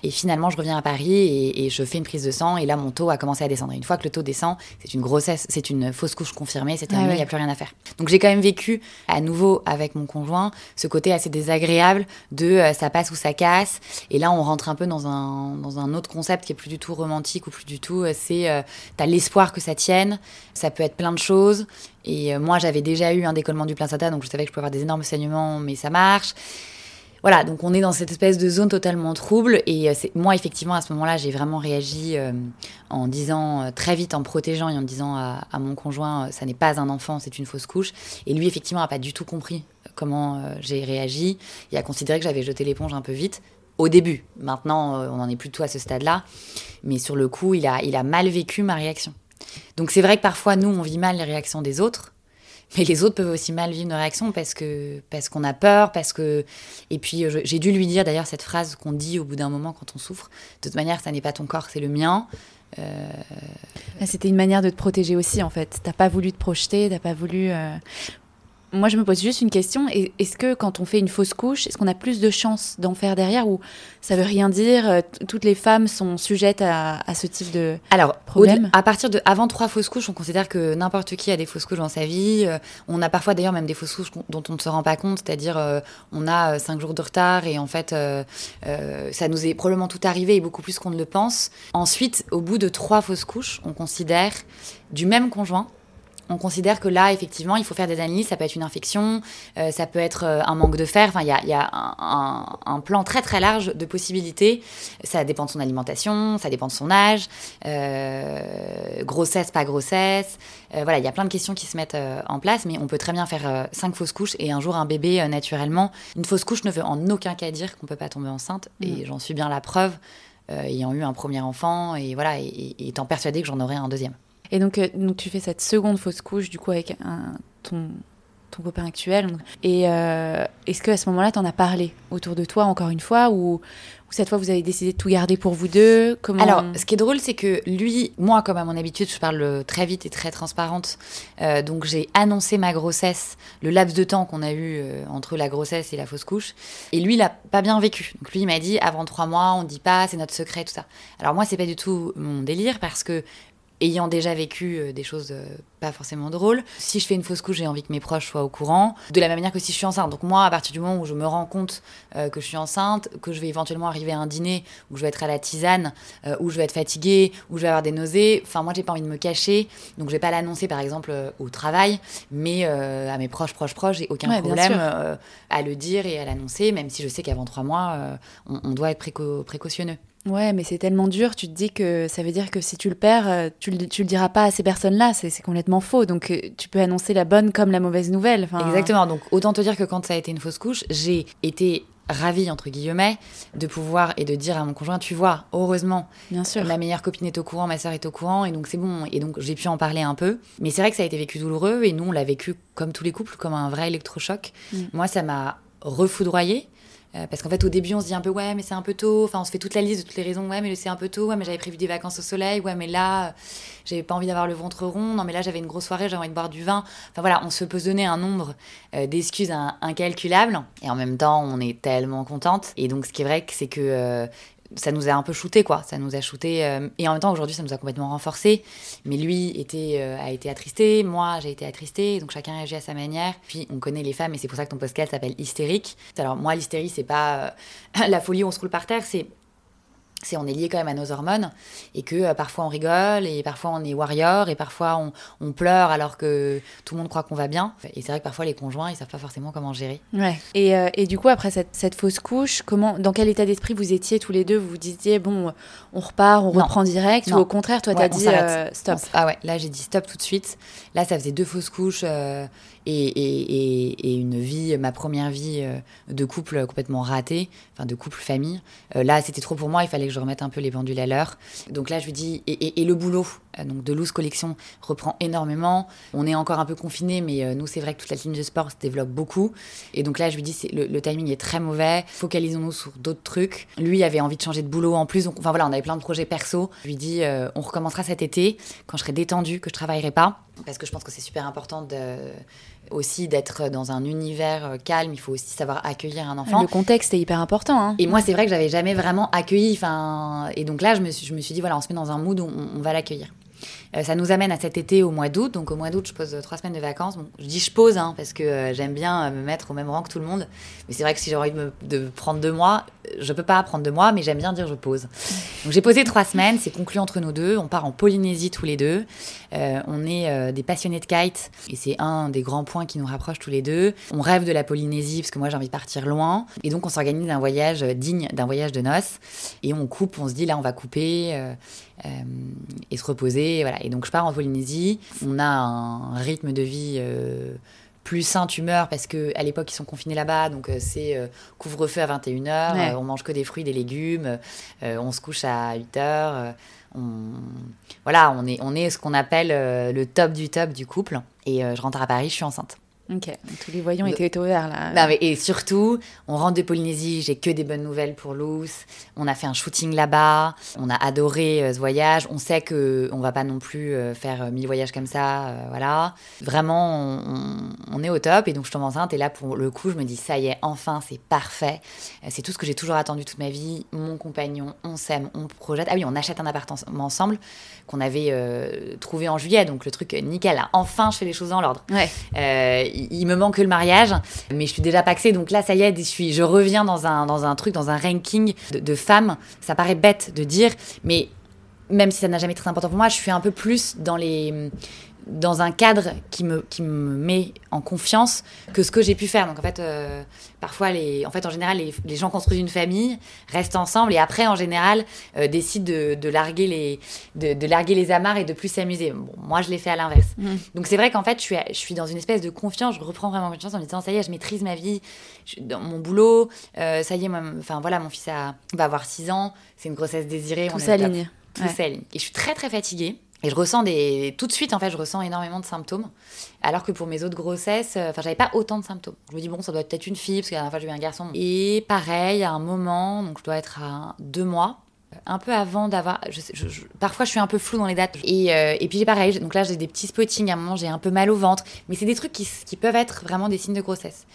Et finalement, je reviens à Paris et, je fais une prise de sang. Et là, mon taux a commencé à descendre. une fois que le taux descend, c'est une grossesse, c'est une fausse couche confirmée, c'est terminé, il n'y a plus rien à faire. Donc j'ai quand même vécu à nouveau avec mon conjoint ce côté assez désagréable de euh, ça passe ou ça casse. Et là, on rentre un peu dans un, dans un autre concept qui est plus du tout romantique ou plus du tout. Euh, c'est euh, tu as l'espoir que ça tienne. Ça peut être plein de choses. Et moi, j'avais déjà eu un décollement du placenta, donc je savais que je pouvais avoir des énormes saignements, mais ça marche. Voilà, donc on est dans cette espèce de zone totalement trouble. Et euh, moi, effectivement, à ce moment-là, j'ai vraiment réagi euh, en disant euh, très vite, en protégeant et en disant à, mon conjoint, ça n'est pas un enfant, c'est une fausse couche. Et lui, effectivement, n'a pas du tout compris comment j'ai réagi. Il a considéré que j'avais jeté l'éponge un peu vite. Au début. Maintenant, on n'en est plus tout à ce stade-là. Mais sur le coup, il a mal vécu ma réaction. Donc c'est vrai que parfois, nous, on vit mal les réactions des autres. Mais les autres peuvent aussi mal vivre nos réactions parce que parce qu'on a peur, parce que et puis j'ai dû lui dire d'ailleurs cette phrase qu'on dit au bout d'un moment quand on souffre. De toute manière, ça n'est pas ton corps, c'est le mien. Euh, c'était une manière de te protéger aussi en fait. T'as pas voulu te projeter, t'as pas voulu. Euh, moi, je me pose juste une question. Est-ce que quand on fait une fausse couche, est-ce qu'on a plus de chances d'en faire derrière ou ça veut rien dire euh, Toutes les femmes sont sujettes à, ce type de Alors, problème à partir de avant trois fausses couches, on considère que n'importe qui a des fausses couches dans sa vie. Euh, on a parfois d'ailleurs même des fausses couches dont on ne se rend pas compte, c'est-à-dire euh, on a cinq jours de retard et en fait ça nous est probablement tout arrivé et beaucoup plus qu'on ne le pense. Ensuite, au bout de trois fausses couches, on considère du même conjoint on considère que là, effectivement, il faut faire des analyses. Ça peut être une infection, euh, ça peut être euh, un manque de fer. Enfin, il y a, un, plan très très large de possibilités. Ça dépend de son alimentation, ça dépend de son âge, euh, grossesse, pas grossesse. voilà, il y a plein de questions qui se mettent en place, mais on peut très bien faire cinq fausses couches et un jour un bébé naturellement. Une fausse couche ne veut en aucun cas dire qu'on peut pas tomber enceinte, et mm. j'en suis bien la preuve, ayant eu un premier enfant et voilà, et étant persuadée que j'en aurai un deuxième. Et donc, euh, donc tu fais cette seconde fausse couche, du coup, avec ton, ton copain actuel. Et euh, est-ce qu'à ce moment-là, tu en as parlé autour de toi, encore une fois, ou, cette fois, vous avez décidé de tout garder pour vous deux? Alors, ce qui est drôle, c'est que lui, moi, comme à mon habitude, je parle très vite et très transparente. Euh, donc, j'ai annoncé ma grossesse, le laps de temps qu'on a eu entre la grossesse et la fausse couche. Et lui, il n'a pas bien vécu. Donc, lui, il m'a dit, avant trois mois, on dit pas, c'est notre secret, tout ça. Alors, moi, c'est pas du tout mon délire parce que ayant déjà vécu euh, des choses euh, pas forcément drôles, si je fais une fausse couche, j'ai envie que mes proches soient au courant, de la même manière que si je suis enceinte. Donc moi, à partir du moment où je me rends compte euh, que je suis enceinte, que je vais éventuellement arriver à un dîner où je vais être à la tisane, où je vais être fatiguée, où je vais avoir des nausées, enfin moi j'ai pas envie de me cacher, donc je vais pas l'annoncer par exemple au travail, mais à mes proches, proches, proches, j'ai aucun problème à le dire et à l'annoncer, même si je sais qu'avant trois mois, on, doit être précautionneux. Ouais, mais c'est tellement dur, tu te dis que ça veut dire que si tu le perds, euh, tu le, tu le diras pas à ces personnes-là, c'est complètement faux. Donc euh, tu peux annoncer la bonne comme la mauvaise nouvelle. Exactement, donc autant te dire que quand ça a été une fausse couche, j'ai été ravie, entre guillemets, de pouvoir et de dire à mon conjoint, tu vois, heureusement, Bien sûr. ma meilleure copine est au courant, ma soeur est au courant, et donc c'est bon. Et donc j'ai pu en parler un peu. Mais c'est vrai que ça a été vécu douloureux, et nous, on l'a vécu comme tous les couples, comme un vrai électrochoc. Mm. Moi, ça m'a refoudroyé. Euh, parce qu'en fait, au début, on se dit un peu, ouais, mais c'est un peu tôt. Enfin, on se fait toute la liste de toutes les raisons. Ouais, mais c'est un peu tôt. Ouais, mais j'avais prévu des vacances au soleil. Ouais, mais là, euh, j'avais pas envie d'avoir le ventre rond. Non, mais là, j'avais une grosse soirée, j'avais envie de boire du vin. Enfin, voilà, on se peut donner un nombre euh, d'excuses in- incalculables. Et en même temps, on est tellement contente. Et donc, ce qui est vrai, c'est que ça nous a un peu shooté, quoi. Ça nous a shooté. euh, et en même temps, aujourd'hui, ça nous a complètement renforcé. Mais lui était, euh, a été attristé, moi, j'ai été attristée. Donc, chacun réagit à sa manière. Puis, on connaît les femmes, et c'est pour ça que ton podcast s'appelle Hystérique. Alors, moi, l'hystérie, c'est pas euh, la folie où on se roule par terre, c'est c'est on est lié quand même à nos hormones et que euh, parfois on rigole et parfois on est warrior et parfois on, on pleure alors que tout le monde croit qu'on va bien et c'est vrai que parfois les conjoints ils savent pas forcément comment gérer Ouais. Et, euh, et du coup, après cette, cette fausse couche, comment, dans quel état d'esprit vous étiez tous les deux? Vous vous disiez, bon, on repart, on Non. reprend direct Non. Ou au contraire, toi, Ouais, t'as dit, euh, stop? On ah ouais là j'ai dit stop tout de suite là ça faisait deux fausses couches et, une vie ma première vie euh, de couple complètement ratée enfin de couple famille. Euh, là c'était trop pour moi il fallait que je remette un peu les pendules à l'heure. Donc là je lui dis et, le boulot euh, donc de Loose Collection reprend énormément. On est encore un peu confiné mais nous c'est vrai que toute la ligne de sport se développe beaucoup. Et donc là je lui dis le, timing est très mauvais. Focalisons-nous sur d'autres trucs. Lui avait envie de changer de boulot en plus. Enfin voilà on avait plein de projets perso. Je lui dis on recommencera cet été. Quand je serai détendue que je travaillerai pas. Parce que je pense que c'est super important de aussi d'être dans un univers euh, calme il faut aussi savoir accueillir un enfant Le contexte est hyper important. Hein. et moi, c'est vrai que j'avais jamais vraiment accueilli. Enfin, et donc là, je me suis, je me suis dit voilà, on se met dans un mood où on, on va l'accueillir. Euh, ça nous amène à cet été au mois d'août. Donc au mois d'août, je pose trois semaines de vacances. Bon, je dis je pose hein, parce que euh, j'aime bien euh, me mettre au même rang que tout le monde. Mais c'est vrai que si j'ai envie de, me, prendre deux mois, je peux pas prendre deux mois, mais j'aime bien dire je pose. Donc j'ai posé trois semaines. C'est conclu entre nous deux. On part en Polynésie tous les deux. On est des passionnés de kite et c'est un des grands points qui nous rapproche tous les deux. On rêve de la Polynésie parce que moi j'ai envie de partir loin et donc on s'organise un voyage digne d'un voyage de noces et on coupe, on se dit là on va couper et se reposer. Voilà. Et donc je pars en Polynésie. On a un rythme de vie. euh, plus sain, tu meurs parce que à l'époque ils sont confinés là-bas, donc euh, c'est euh, couvre-feu à 21h, Ouais. on mange que des fruits, des légumes, on se couche à 8h, on... voilà, on est, on est ce qu'on appelle le top du top du couple. Et je rentre à Paris, je suis enceinte. Ok. Donc, tous les voyants étaient ouverts là. Non, mais- et surtout, on rentre de Polynésie, j'ai que des bonnes nouvelles pour Luce. On a fait un shooting là-bas, on a adoré euh, ce voyage. On sait que on va pas non plus euh, faire euh, mille voyages comme ça, euh, voilà. Vraiment, on, est au top. Et donc, je tombe enceinte. Et là, pour le coup, je me dis, ça y est, enfin, c'est parfait. C'est tout ce que j'ai toujours attendu toute ma vie. Mon compagnon, on s'aime, on projette. Ah oui, on achète un appartement ensemble qu'on avait trouvé en juillet. Donc, le truc, nickel. là. Enfin, je fais les choses dans l'ordre. Ouais. Il me manque que le mariage, mais je suis déjà paxée, donc là, ça y est, je, reviens dans un, dans un truc, dans un ranking de femmes. Ça paraît bête de dire, mais même si ça n'a jamais été très important pour moi, je suis un peu plus dans les dans un cadre qui me, qui me met en confiance que ce que j'ai pu faire. Donc en fait, euh, parfois, les, en fait, en général, les, les gens construisent une famille, restent ensemble et après, en général, euh, décident de, de larguer les, de, de larguer les amarres et de plus s'amuser. Bon, moi, je l'ai fait à l'inverse. Mhm. Donc c'est vrai qu'en fait, je suis, je suis dans une espèce de confiance, je reprends vraiment confiance en me disant, ça y est, je maîtrise ma vie, je- dans mon boulot, euh, ça y est, enfin voilà, mon fils a, va avoir 6 ans, c'est une grossesse désirée. Tout on s'aligne. Tout Ouais. s'aligne. Et je suis très très fatiguée. Et je ressens des. Tout de suite, en fait, je ressens énormément de symptômes. Alors que pour mes autres grossesses, euh, enfin, j'avais pas autant de symptômes. Je me dis, bon, ça doit être peut-être une fille, parce que la dernière fois, j'ai eu un garçon. Et pareil, à un moment, donc je dois être à deux mois, euh, un peu avant d'avoir. je sais- je- je- parfois, je suis un peu floue dans les dates. Et, euh, et puis, j'ai pareil, donc là, j'ai des petits spottings. À un moment, j'ai un peu mal au ventre. Mais c'est des trucs qui, qui peuvent être vraiment des signes de grossesse.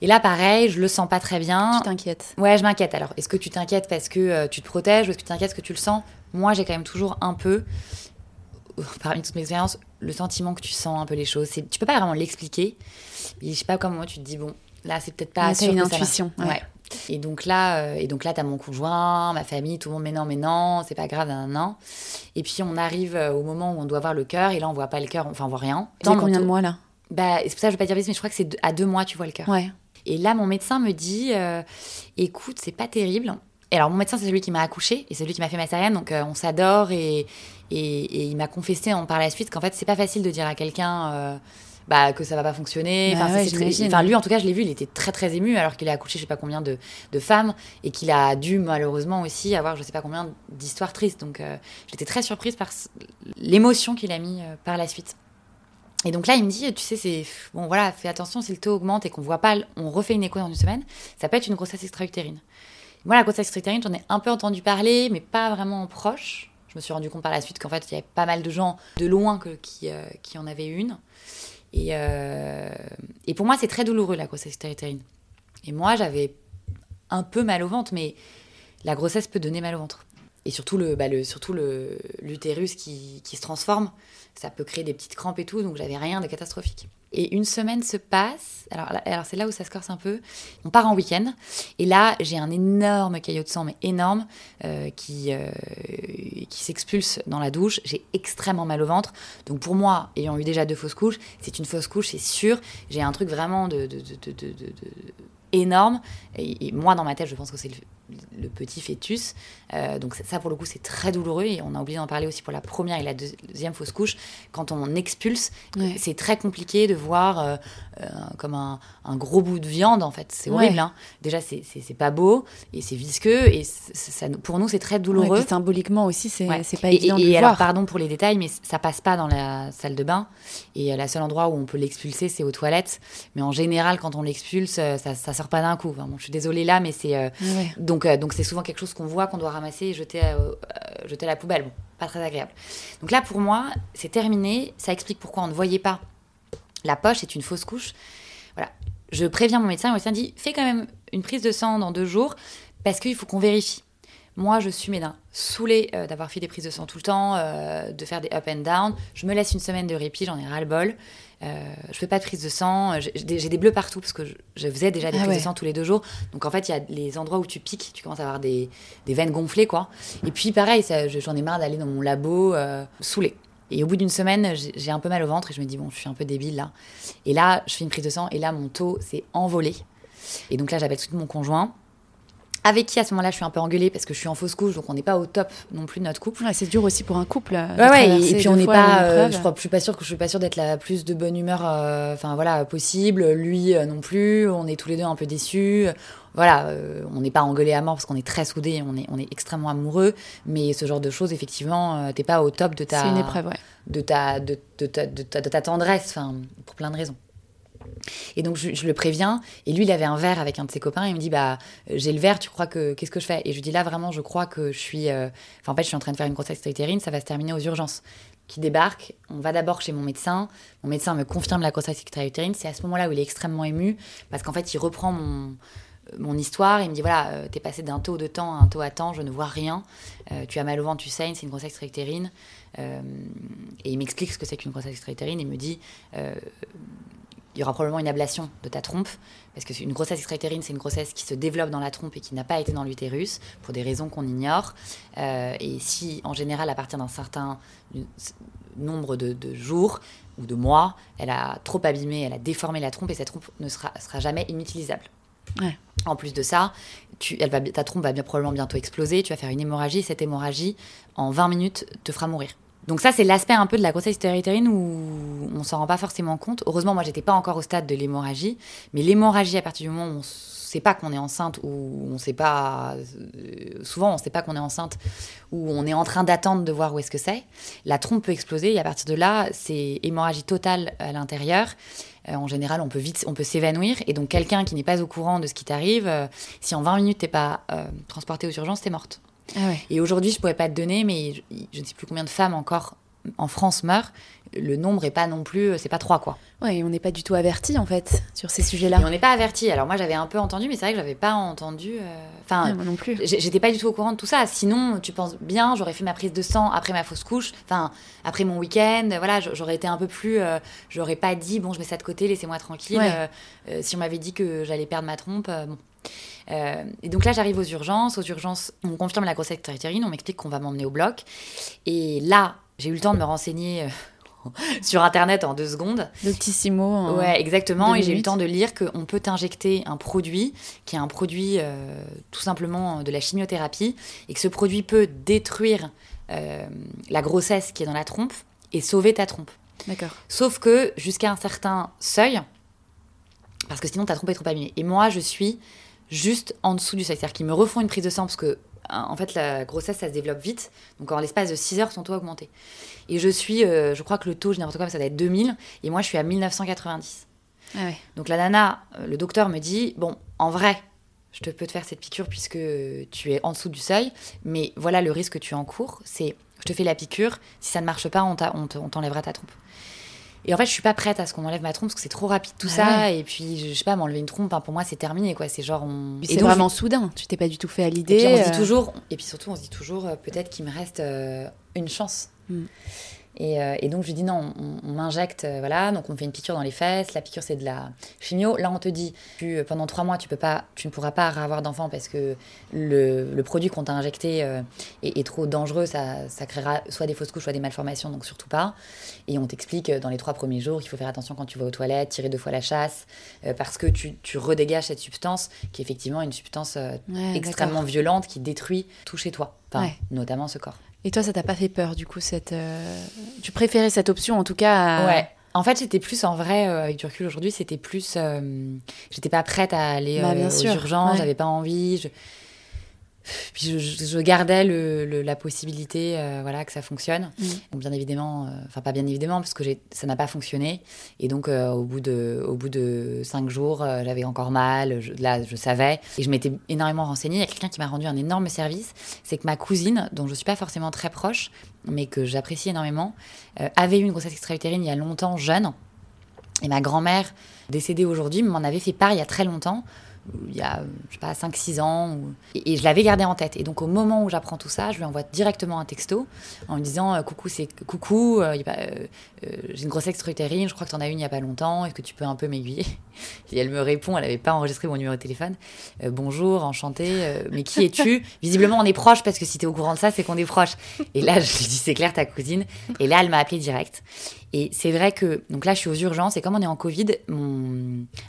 Et là, pareil, je le sens pas très bien. Tu t'inquiètes. Ouais, je m'inquiète. Alors, est-ce que tu t'inquiètes parce que euh, tu te protèges ou est-ce que tu t'inquiètes parce que tu le sens? Moi, j'ai quand même toujours un peu, parmi toutes mes expériences, le sentiment que tu sens un peu les choses. Tu peux pas vraiment l'expliquer. Et je sais pas comment tu te dis, bon, là, c'est peut-être pas sûr une que ça va. intuition, ouais. Ouais. Et donc là, euh, et donc là, t'as mon conjoint, ma famille, tout le monde, mais non, mais non, c'est pas grave, non, non. Et puis on arrive euh, au moment où on doit voir le cœur, et là on voit pas le cœur, enfin on voit rien. Dans combien de mois là? Bah, c'est pour ça que je vais pas dire vite, mais je crois que c'est à deux mois tu vois le cœur. Ouais. Et là, mon médecin me dit euh, écoute, c'est pas terrible. Et alors, mon médecin, c'est celui qui m'a accouché et c'est celui qui m'a fait ma césarienne, donc euh, on s'adore. Et, et, et il m'a confessé en, par la suite qu'en fait, c'est pas facile de dire à quelqu'un euh, bah, que ça va pas fonctionner. Bah Enfin, ouais, c'est très- j'imagine. enfin, lui, en tout cas, je l'ai vu, il était très très ému alors qu'il a accouché je sais pas combien de, de femmes et qu'il a dû malheureusement aussi avoir je sais pas combien d'histoires tristes. Donc euh, j'étais très surprise par l'émotion qu'il a mis par la suite. Et donc là, il me dit, tu sais, c'est bon, voilà, fais attention si le taux augmente et qu'on voit pas, on refait une écho dans une semaine, ça peut être une grossesse extra-utérine. Moi, la grossesse extra-utérine, j'en ai un peu entendu parler, mais pas vraiment proche. Je me suis rendu compte par la suite qu'en fait, il y avait pas mal de gens de loin qui, euh, qui en avaient une. Et, euh, et pour moi, c'est très douloureux, la grossesse extra-utérine. Et moi, j'avais un peu mal au ventre, mais la grossesse peut donner mal au ventre. Et surtout le, bah, le surtout le l'utérus qui, qui se transforme, ça peut créer des petites crampes et tout, donc j'avais rien de catastrophique. Et une semaine se passe, alors, c'est là où ça se corse un peu. On part en week-end, et là j'ai un énorme caillot de sang, mais énorme, euh, qui, euh, qui s'expulse dans la douche. J'ai extrêmement mal au ventre. Donc pour moi, ayant eu déjà deux fausses couches, c'est une fausse couche, c'est sûr. J'ai un truc vraiment de, de- de- de- énorme. Et moi, dans ma tête, je pense que c'est le, le petit fœtus. Euh, donc ça, ça, pour le coup, c'est très douloureux. Et on a oublié d'en parler aussi pour la première et la deux- deuxième fausse couche. Quand on expulse, Ouais. c'est très compliqué de voir euh, comme un, un gros bout de viande, en fait. C'est Ouais. horrible. hein. Déjà, c'est- pas beau et c'est visqueux. Et ça, pour nous, c'est très Ouais, douloureux. puis symboliquement aussi, c'est Ouais. pas et, évident et- de et le alors, voir. pardon pour les détails, mais ça passe pas dans la salle de bain. Et euh, la seul endroit où on peut l'expulser, c'est aux toilettes. Mais en général, quand on l'expulse, euh, ça, ça sort pas d'un coup. Enfin, bon, je suis désolée là, mais c'est euh, Ouais. donc euh, donc c'est souvent quelque chose qu'on voit, qu'on doit ramasser et jeter à, jeter à la poubelle. Bon, pas très agréable. Donc là, pour moi, c'est terminé. Ça explique pourquoi on ne voyait pas la poche. C'est une fausse couche. Voilà. Je préviens mon médecin. Mon médecin dit fais quand même une prise de sang dans deux jours parce qu'il faut qu'on vérifie. Moi, je suis médecin, saoulée euh, d'avoir fait des prises de sang tout le temps, euh, de faire des up and down. Je me laisse une semaine de répit, j'en ai ras-le-bol. Euh, je fais pas de prise de sang. J'ai j'ai des, bleus partout parce que je, je faisais déjà des Ah prises ouais. de sang tous les deux jours. Donc en fait, il y a les endroits où tu piques, tu commences à avoir des, des veines gonflées, quoi. Et puis pareil, j'en ai marre d'aller dans mon labo euh, saoulée. Et au bout d'une semaine, j'ai un peu mal au ventre et je me dis, bon, je suis un peu débile là. Et là, je fais une prise de sang et là, mon taux s'est envolé. Et donc là, j'appelle tout de suite mon conjoint. Avec qui à ce moment-là, je suis un peu engueulée parce que je suis en fausse couche, donc on n'est pas au top non plus de notre couple. Ouais, c'est dur aussi pour un couple. euh, de Ouais, ouais, et, puis on n'est pas, euh, je crois, je suis pas sûre que je suis pas sûre d'être la plus de bonne humeur, euh, enfin voilà, possible. Lui euh, non plus. On est tous les deux un peu déçus. Voilà, on n'est pas engueulés à mort parce qu'on est très soudés, on est, on est extrêmement amoureux. Mais ce genre de choses, effectivement, t'es pas au top de ta, épreuve, de ta, de, de ta, de ta, de ta tendresse, enfin, pour plein de raisons. Et donc je, le préviens, et lui il avait un verre avec un de ses copains, il me dit bah euh, j'ai le verre, tu crois que qu'est-ce que je fais? Et je lui dis là vraiment je crois que je suis, euh, en fait je suis en train de faire une grossesse extra-utérine, ça va se terminer aux urgences. Qui débarque, on va d'abord chez mon médecin, mon médecin me confirme la grossesse extra-utérine, c'est à ce moment-là où il est extrêmement ému parce qu'en fait il reprend mon mon histoire, il me dit voilà, euh, t'es passé d'un taux de temps à un taux à temps, je ne vois rien, Euh, tu as mal au ventre, tu saignes, c'est une grossesse extra-utérine. Euh, et il m'explique ce que c'est qu'une grossesse extra-utérine. Il me dit euh, il y aura probablement une ablation de ta trompe, parce que c'est une grossesse extra-utérine, c'est une grossesse qui se développe dans la trompe et qui n'a pas été dans l'utérus, pour des raisons qu'on ignore. Euh, et si, en général, à partir d'un certain nombre de, de jours ou de mois, elle a trop abîmé, elle a déformé la trompe, et cette trompe ne sera, sera jamais inutilisable. Ouais. En plus de ça, tu, elle va, ta trompe va bien probablement bientôt exploser, tu vas faire une hémorragie, cette hémorragie, en 20 minutes, te fera mourir. Donc ça, c'est l'aspect un peu de la grossesse utérine où on s'en rend pas forcément compte. Heureusement, moi, j'étais pas encore au stade de l'hémorragie, mais l'hémorragie, à partir du moment où on sait pas qu'on est enceinte ou on sait pas, euh, souvent on sait pas qu'on est enceinte ou on est en train d'attendre de voir où est-ce que c'est, la trompe peut exploser et à partir de là, c'est hémorragie totale à l'intérieur. Euh, en général, on peut vite, on peut s'évanouir et donc quelqu'un qui n'est pas au courant de ce qui t'arrive, euh, si en 20 minutes t'es pas transporté aux urgences, t'es morte. Ah ouais. Et aujourd'hui, je pourrais pas te donner, mais je, je ne sais plus combien de femmes encore en France meurent. Le nombre est pas non plus, c'est pas trois quoi. Ouais, et on n'est pas du tout averti en fait sur ces sujets-là. Et on n'est pas averti. Alors moi, j'avais un peu entendu, mais c'est vrai que j'avais pas entendu. euh, Enfin, Ouais, moi non plus. j'étais pas du tout au courant de tout ça. Sinon, tu penses bien, j'aurais fait ma prise de sang après ma fausse couche, enfin après mon week-end. Voilà, j'aurais été un peu plus. euh, j'aurais pas dit bon, je mets ça de côté, laissez-moi tranquille. Ouais. Euh, euh, si on m'avait dit que j'allais perdre ma trompe, euh, bon. Euh, et donc là, j'arrive aux urgences. Aux urgences, on me confirme la grossesse utérine, on m'explique qu'on va m'emmener au bloc. Et là, j'ai eu le temps de me renseigner euh, sur Internet en deux secondes. Doctissimo. en- Ouais, exactement. Et j'ai eu le temps de lire qu'on peut injecter un produit qui est un produit euh, tout simplement de la chimiothérapie et que ce produit peut détruire euh, la grossesse qui est dans la trompe et sauver ta trompe. D'accord. Sauf que jusqu'à un certain seuil, parce que sinon ta trompe est trop abîmée. Et moi, je suis juste en dessous du seuil. C'est-à-dire qu'ils me refont une prise de sang parce que, en fait, la grossesse, ça se développe vite. Donc, en l'espace de 6 heures, son taux a augmenté. Et je suis, euh, je crois que le taux, je n'importe quoi, ça doit être 2000. Et moi, je suis à 1990. Ah ouais. Donc, la nana, euh, le docteur me dit Bon, en vrai, je te peux te faire cette piqûre puisque tu es en dessous du seuil. Mais voilà le risque que tu encours c'est je te fais la piqûre. Si ça ne marche pas, on t'enlèvera ta trompe. Et en fait, je suis pas prête à ce qu'on enlève ma trompe parce que c'est trop rapide tout Ah ça. ouais. Et puis, je, je sais pas, m'enlever une trompe, hein, pour moi, c'est terminé, quoi. C'est genre, on. Puis et C'est vraiment soudain. Tu t'es pas du tout fait à Et l'idée. puis, on se dit euh, toujours. Et puis surtout, on se dit toujours, euh, peut-être qu'il me reste euh, une chance. Mm. Et, euh, et donc, je lui dis non, on, on m'injecte, euh, voilà. Donc, on me fait une piqûre dans les fesses. La piqûre, c'est de la chimio. Là, on te dit, tu, euh, pendant trois mois, tu peux pas, tu ne pourras pas avoir d'enfant parce que le, le produit qu'on t'a injecté euh, est, est trop dangereux. Ça, ça créera soit des fausses couches, soit des malformations. Donc, surtout pas. Et on t'explique dans les trois premiers jours qu'il faut faire attention quand tu vas aux toilettes, tirer deux fois la chasse, euh, parce que tu, tu redégages cette substance qui est effectivement une substance ouais, extrêmement violente qui détruit tout chez toi, Enfin, Ouais. notamment ce corps. Et toi, ça t'a pas fait peur, du coup, cette. euh, Tu préférais cette option, en tout cas. à- Ouais. En fait, j'étais plus en vrai, euh, avec du recul aujourd'hui, c'était plus. euh, j'étais pas prête à aller Bah, aux urgences, ouais. j'avais pas envie. Je... Puis je, gardais le, le- la possibilité euh, voilà, que ça fonctionne. Mm. Donc, bien évidemment, euh, enfin, pas bien évidemment, parce que ça n'a pas fonctionné. Et donc, euh, au, bout de, au bout de cinq jours, j'avais encore mal. Je- là, je savais. Et je m'étais énormément renseignée. Il y a quelqu'un qui m'a rendu un énorme service. C'est que ma cousine, dont je suis pas forcément très proche, mais que j'apprécie énormément, avait eu une grossesse extra-utérine il y a longtemps, jeune. Et ma grand-mère, décédée aujourd'hui, m'en avait fait part il y a très longtemps, il y a, je sais pas, 5-6 ans. Et, je l'avais gardé en tête. Et donc, au moment où j'apprends tout ça, je lui envoie directement un texto en lui disant euh, Coucou, c'est coucou, euh, euh, j'ai une grossesse extra-utérine, je crois que tu en as une il y a pas longtemps, est-ce que tu peux un peu m'aiguiller Et elle me répond, elle n'avait pas enregistré mon numéro de téléphone Bonjour, enchantée, mais qui es-tu? Visiblement, on est proches parce que si tu es au courant de ça, c'est qu'on est proches. Et là, je lui dis C'est clair, ta cousine. Et là, elle m'a appelé direct. Et c'est vrai que, donc là, je suis aux urgences, et comme on est en Covid,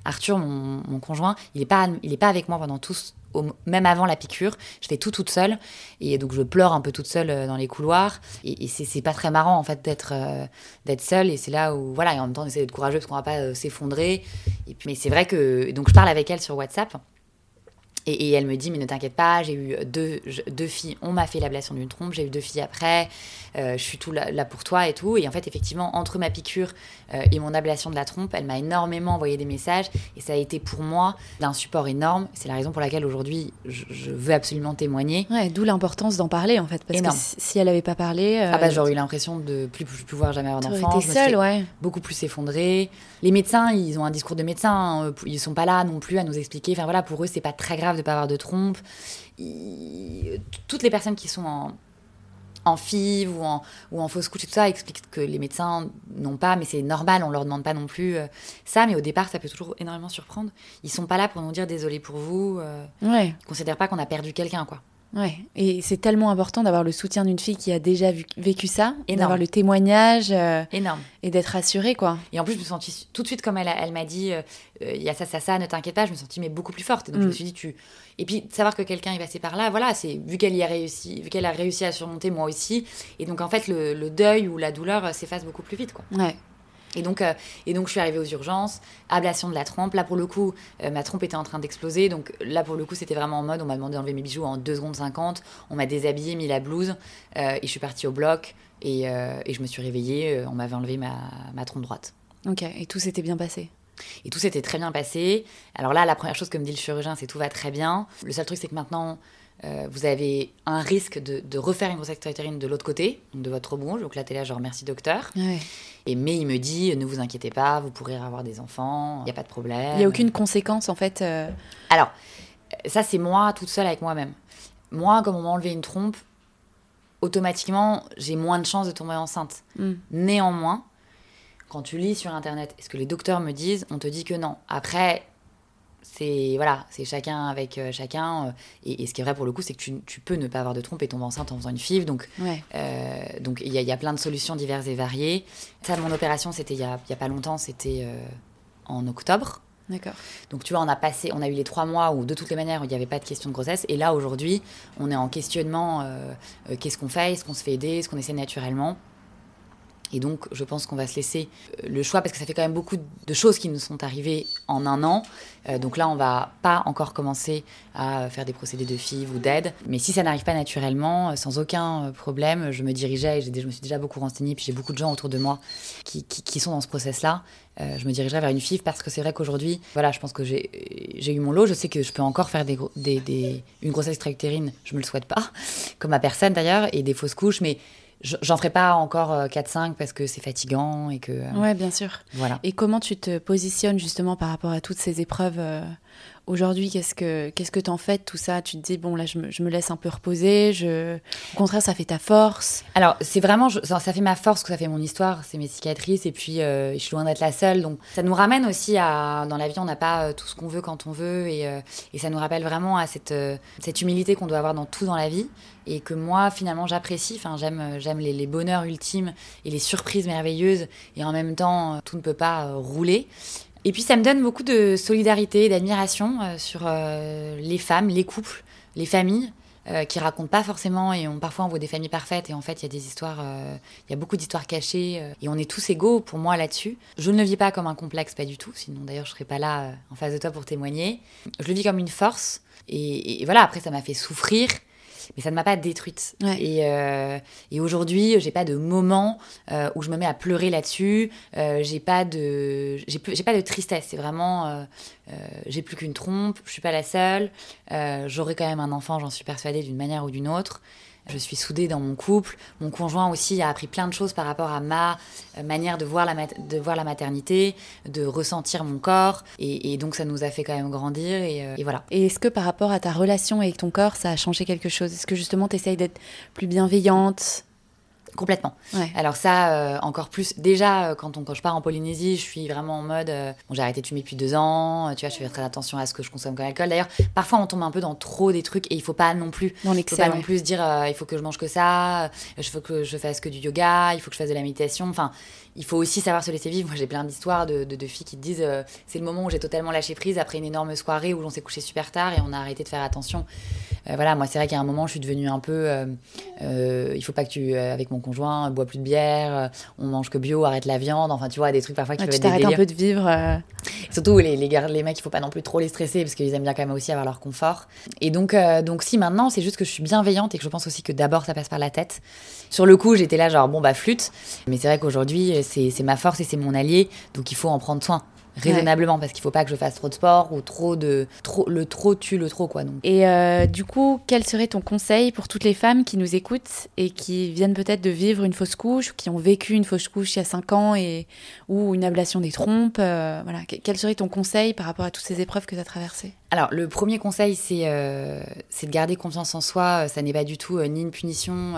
Arthur, mon, conjoint, il n'est pas, pas avec moi pendant tout, au- même avant la piqûre. Je fais tout toute seule, et donc je pleure un peu toute seule euh, dans les couloirs. Et, c'est pas très marrant, en fait, d'être euh, d'être seule, et c'est là où, voilà, et en même temps, on essaie d'être courageux parce qu'on va pas euh, s'effondrer. Mais c'est vrai que, donc je parle avec elle sur WhatsApp. Et, et elle me dit, mais ne t'inquiète pas, j'ai eu deux, deux filles, on m'a fait l'ablation d'une trompe, j'ai eu deux filles après, euh, je suis tout là, là pour toi et tout. Et en fait, effectivement, entre ma piqûre euh, et mon ablation de la trompe, elle m'a énormément envoyé des messages et ça a été pour moi d'un support énorme. C'est la raison pour laquelle aujourd'hui, je, je veux absolument témoigner. Ouais, d'où l'importance d'en parler, en fait. Parce Énorme. que si, elle avait pas parlé. euh, Ah bah j'aurais eu l'impression de plus, plus pouvoir jamais avoir d'enfant. seule, ouais. beaucoup plus effondrée. Les médecins, ils ont un discours de médecin. Ils sont pas là non plus à nous expliquer. Enfin voilà, pour eux, c'est pas très grave de pas avoir de trompe. Toutes les personnes qui sont en, en FIV ou en, ou en fausse couche et tout ça expliquent que les médecins n'ont pas, mais c'est normal, on leur demande pas non plus euh, ça. Mais au départ, ça peut toujours énormément surprendre. Ils sont pas là pour nous dire désolé pour vous. Euh, Ouais, ils considèrent pas qu'on a perdu quelqu'un, quoi. Ouais. Et c'est tellement important d'avoir le soutien d'une fille qui a déjà vu- vécu ça, d'avoir le témoignage euh, Énorme. et d'être rassurée, quoi. Et en plus, je me suis sentie tout de suite, comme elle, elle m'a dit, euh, euh, il y a ça, ça, ça, ne t'inquiète pas, je me suis sentie mais beaucoup plus forte. Et donc, je Mm. me suis dit, tu. Et puis, savoir que quelqu'un est passé par là, voilà, c'est vu qu'elle y a réussi, vu qu'elle a réussi à surmonter, moi aussi. Et donc, en fait, le, le deuil ou la douleur s'efface beaucoup plus vite, quoi. Ouais. Et donc, euh, et donc, je suis arrivée aux urgences, ablation de la trompe. Là, pour le coup, euh, ma trompe était en train d'exploser. Donc, là, pour le coup, c'était vraiment en mode, on m'a demandé d'enlever mes bijoux en 2 secondes 50. On m'a déshabillée, mis la blouse. euh, et je suis partie au bloc. Et, et je me suis réveillée, on m'avait enlevé ma, ma trompe droite. Ok. Et tout s'était bien passé? Et tout s'était très bien passé. Alors là, la première chose que me dit le chirurgien, c'est tout va très bien. Le seul truc, c'est que maintenant, euh, vous avez un risque de, de refaire une grossesse extra-utérine de l'autre côté, de votre rebond. Donc là, t'es là, genre merci docteur. Ouais. Et mais il me dit, ne vous inquiétez pas, vous pourrez avoir des enfants, il n'y a pas de problème. Il n'y a aucune conséquence, en fait. euh, Alors, euh, ça, c'est moi toute seule avec moi-même. Moi, comme on m'a enlevé une trompe, automatiquement, j'ai moins de chances de tomber enceinte. hmm. Néanmoins, quand tu lis sur internet, et ce que les docteurs me disent, on te dit que non. Après, c'est voilà, c'est chacun avec euh, chacun. euh, et, et ce qui est vrai pour le coup, c'est que tu, tu peux ne pas avoir de trompe et tomber enceinte en faisant une FIV. Donc, Ouais. euh, donc il y, a- il y a plein de solutions diverses et variées. Ça, mon opération, c'était il y a, il y a pas longtemps, c'était euh, en octobre. D'accord. Donc tu vois, on a passé, on a eu les trois mois où de toutes les manières il n'y avait pas de question de grossesse. Et là aujourd'hui, on est en questionnement. Qu'est-ce qu'on fait Est-ce qu'on se fait aider Est-ce qu'on essaie naturellement Et donc, je pense qu'on va se laisser euh, le choix parce que ça fait quand même beaucoup de choses qui nous sont arrivées en un an. Euh, donc là, on va pas encore commencer à faire des procédés de FIV ou d'aide. Mais si ça n'arrive pas naturellement, euh, sans aucun problème, je me dirigeais, et je me suis déjà beaucoup renseignée, puis j'ai beaucoup de gens autour de moi qui, sont dans ce process-là. je me dirigerai vers une FIV parce que c'est vrai qu'aujourd'hui, voilà, je pense que j'ai eu mon lot. Je sais que je peux encore faire des, une grossesse extra-utérine, je me le souhaite pas, comme à personne d'ailleurs, et des fausses couches, mais J'en ferai pas encore 4-5 euh, parce que c'est fatigant et que. Euh, ouais, bien sûr. Voilà. Et comment tu te positionnes justement par rapport à toutes ces épreuves euh, aujourd'hui Qu'est-ce que qu'est-ce que t'en fais de tout ça? Tu te dis bon là je me, je me, laisse un peu reposer. Je... Au contraire, ça fait ta force. Alors c'est vraiment ça, fait ma force que ça fait mon histoire, c'est mes cicatrices et puis je suis loin d'être la seule. Donc ça nous ramène aussi à dans la vie on n'a pas tout ce qu'on veut quand on veut et, et, ça nous rappelle vraiment à cette cette humilité qu'on doit avoir dans tout dans la vie et que moi finalement j'apprécie. Enfin, j'aime euh, j'aime les, bonheurs ultimes et les surprises merveilleuses et en même temps euh, tout ne peut pas euh, rouler. Et puis ça me donne beaucoup de solidarité, d'admiration sur les femmes, les couples, les familles. qui racontent pas forcément et on, parfois on voit des familles parfaites et en fait il y a des histoires, il y a beaucoup d'histoires cachées et on est tous égaux pour moi là-dessus. Je ne le vis pas comme un complexe, pas du tout, sinon d'ailleurs je serais pas là en face de toi pour témoigner. Je le vis comme une force et voilà, après ça m'a fait souffrir, mais ça ne m'a pas détruite. Et, euh, et aujourd'hui, j'ai pas de moment euh, où je me mets à pleurer là-dessus. Euh, j'ai pas de, j'ai pas de tristesse. C'est vraiment, euh, j'ai plus qu'une trompe. Je suis pas la seule. J'aurai quand même un enfant, j'en suis persuadée d'une manière ou d'une autre. Je suis soudée dans mon couple. Mon conjoint aussi a appris plein de choses par rapport à ma euh, manière de voir la, maternité, de ressentir mon corps. Et, donc ça nous a fait quand même grandir. Et, euh, et voilà. Et est-ce que par rapport à ta relation avec ton corps, ça a changé quelque chose? Est-ce que justement tu essayes d'être plus bienveillante? Complètement. Alors ça, euh, encore plus. Déjà, euh, quand, on, quand je pars en Polynésie, je suis vraiment en mode... Euh, bon, j'ai arrêté de fumer depuis deux ans, tu vois, je fais très attention à ce que je consomme comme alcool. D'ailleurs, parfois, on tombe un peu dans trop des trucs et il faut pas non plus... Dans l'excès, faut pas non plus se dire, il faut que je mange que ça, il faut que je fasse que du yoga, il faut que je fasse de la méditation. Enfin, il faut aussi savoir se laisser vivre. Moi, j'ai plein d'histoires de, de, filles qui te disent c'est le moment où j'ai totalement lâché prise après une énorme soirée où l'on s'est couché super tard et on a arrêté de faire attention. voilà, moi, c'est vrai qu'à un moment, je suis devenue un peu. il faut pas que tu, avec mon conjoint, bois plus de bière, euh, on mange que bio, arrête la viande, enfin tu vois, des trucs parfois qui ouais, peuvent tu être un peu de vivre. Euh. Surtout les, les, les mecs, il faut pas non plus trop les stresser parce qu'ils aiment bien quand même aussi avoir leur confort. Et donc, euh, donc si maintenant, c'est juste que je suis bienveillante et que je pense aussi que d'abord ça passe par la tête. Sur le coup, j'étais là genre bon bah flûte, mais c'est vrai qu'aujourd'hui c'est ma force et c'est mon allié, donc il faut en prendre soin raisonnablement parce qu'il faut pas que je fasse trop de sport ou trop de trop le trop tue le trop quoi donc. Et euh, du coup, quel serait ton conseil pour toutes les femmes qui nous écoutent et qui viennent peut-être de vivre une fausse couche ou qui ont vécu une fausse couche il y a 5 ans et ou une ablation des trompes euh, voilà, quel serait ton conseil par rapport à toutes ces épreuves que tu as traversées? Alors, le premier conseil, c'est euh, de garder confiance en soi. Ça n'est pas du tout ni une punition,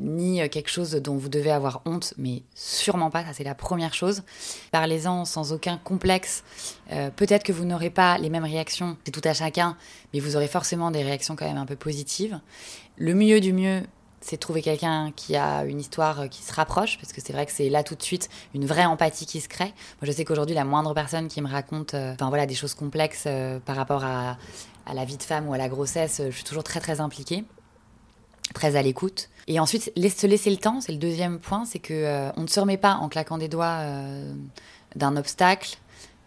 ni quelque chose dont vous devez avoir honte, mais sûrement pas. Ça, c'est la première chose. Parlez-en sans aucun complexe. Euh, peut-être que vous n'aurez pas les mêmes réactions, c'est tout à chacun, mais vous aurez forcément des réactions quand même un peu positives. Le mieux du mieux, c'est trouver quelqu'un qui a une histoire qui se rapproche, parce que c'est vrai que c'est là tout de suite une vraie empathie qui se crée. Moi, je sais qu'aujourd'hui, la moindre personne qui me raconte euh, voilà, des choses complexes euh, par rapport à, à, la vie de femme ou à la grossesse, je suis toujours très très impliquée, très à l'écoute. Et ensuite, se laisser le temps, c'est le deuxième point, c'est que on ne se remet pas en claquant des doigts d'un obstacle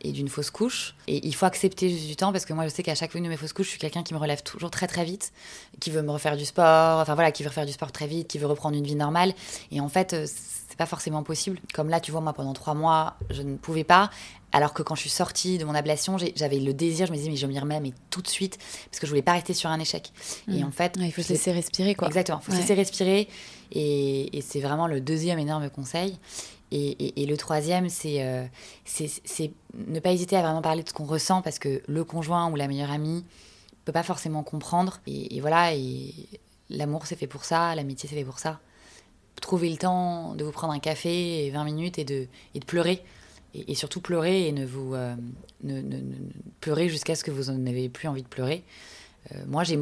et d'une fausse couche. Et il faut accepter juste du temps parce que moi, je sais qu'à chaque fois de mes fausses couches, je suis quelqu'un qui me relève toujours très très vite, qui veut me refaire du sport, enfin voilà, qui veut refaire du sport très vite, qui veut reprendre une vie normale. Et en fait, euh, c'est pas forcément possible. Comme là, tu vois, moi, pendant trois mois, je ne pouvais pas. Alors que quand je suis sortie de mon ablation, j'avais le désir, je me disais, mais je m'y remets, mais tout de suite, parce que je voulais pas rester sur un échec. Et mmh. en fait. il faut se laisser respirer, quoi. Exactement, il faut se laisser respirer. Et, et c'est vraiment le deuxième énorme conseil. Et, le troisième, euh, c'est ne pas hésiter à vraiment parler de ce qu'on ressent parce que le conjoint ou la meilleure amie peut pas forcément comprendre. Et, voilà, l'amour c'est fait pour ça, l'amitié c'est fait pour ça. Trouvez le temps de vous prendre un café et 20 minutes et de, pleurer. Et, surtout pleurer et ne vous euh, ne, pleurer jusqu'à ce que vous n'avez plus envie de pleurer. Euh, moi, j'ai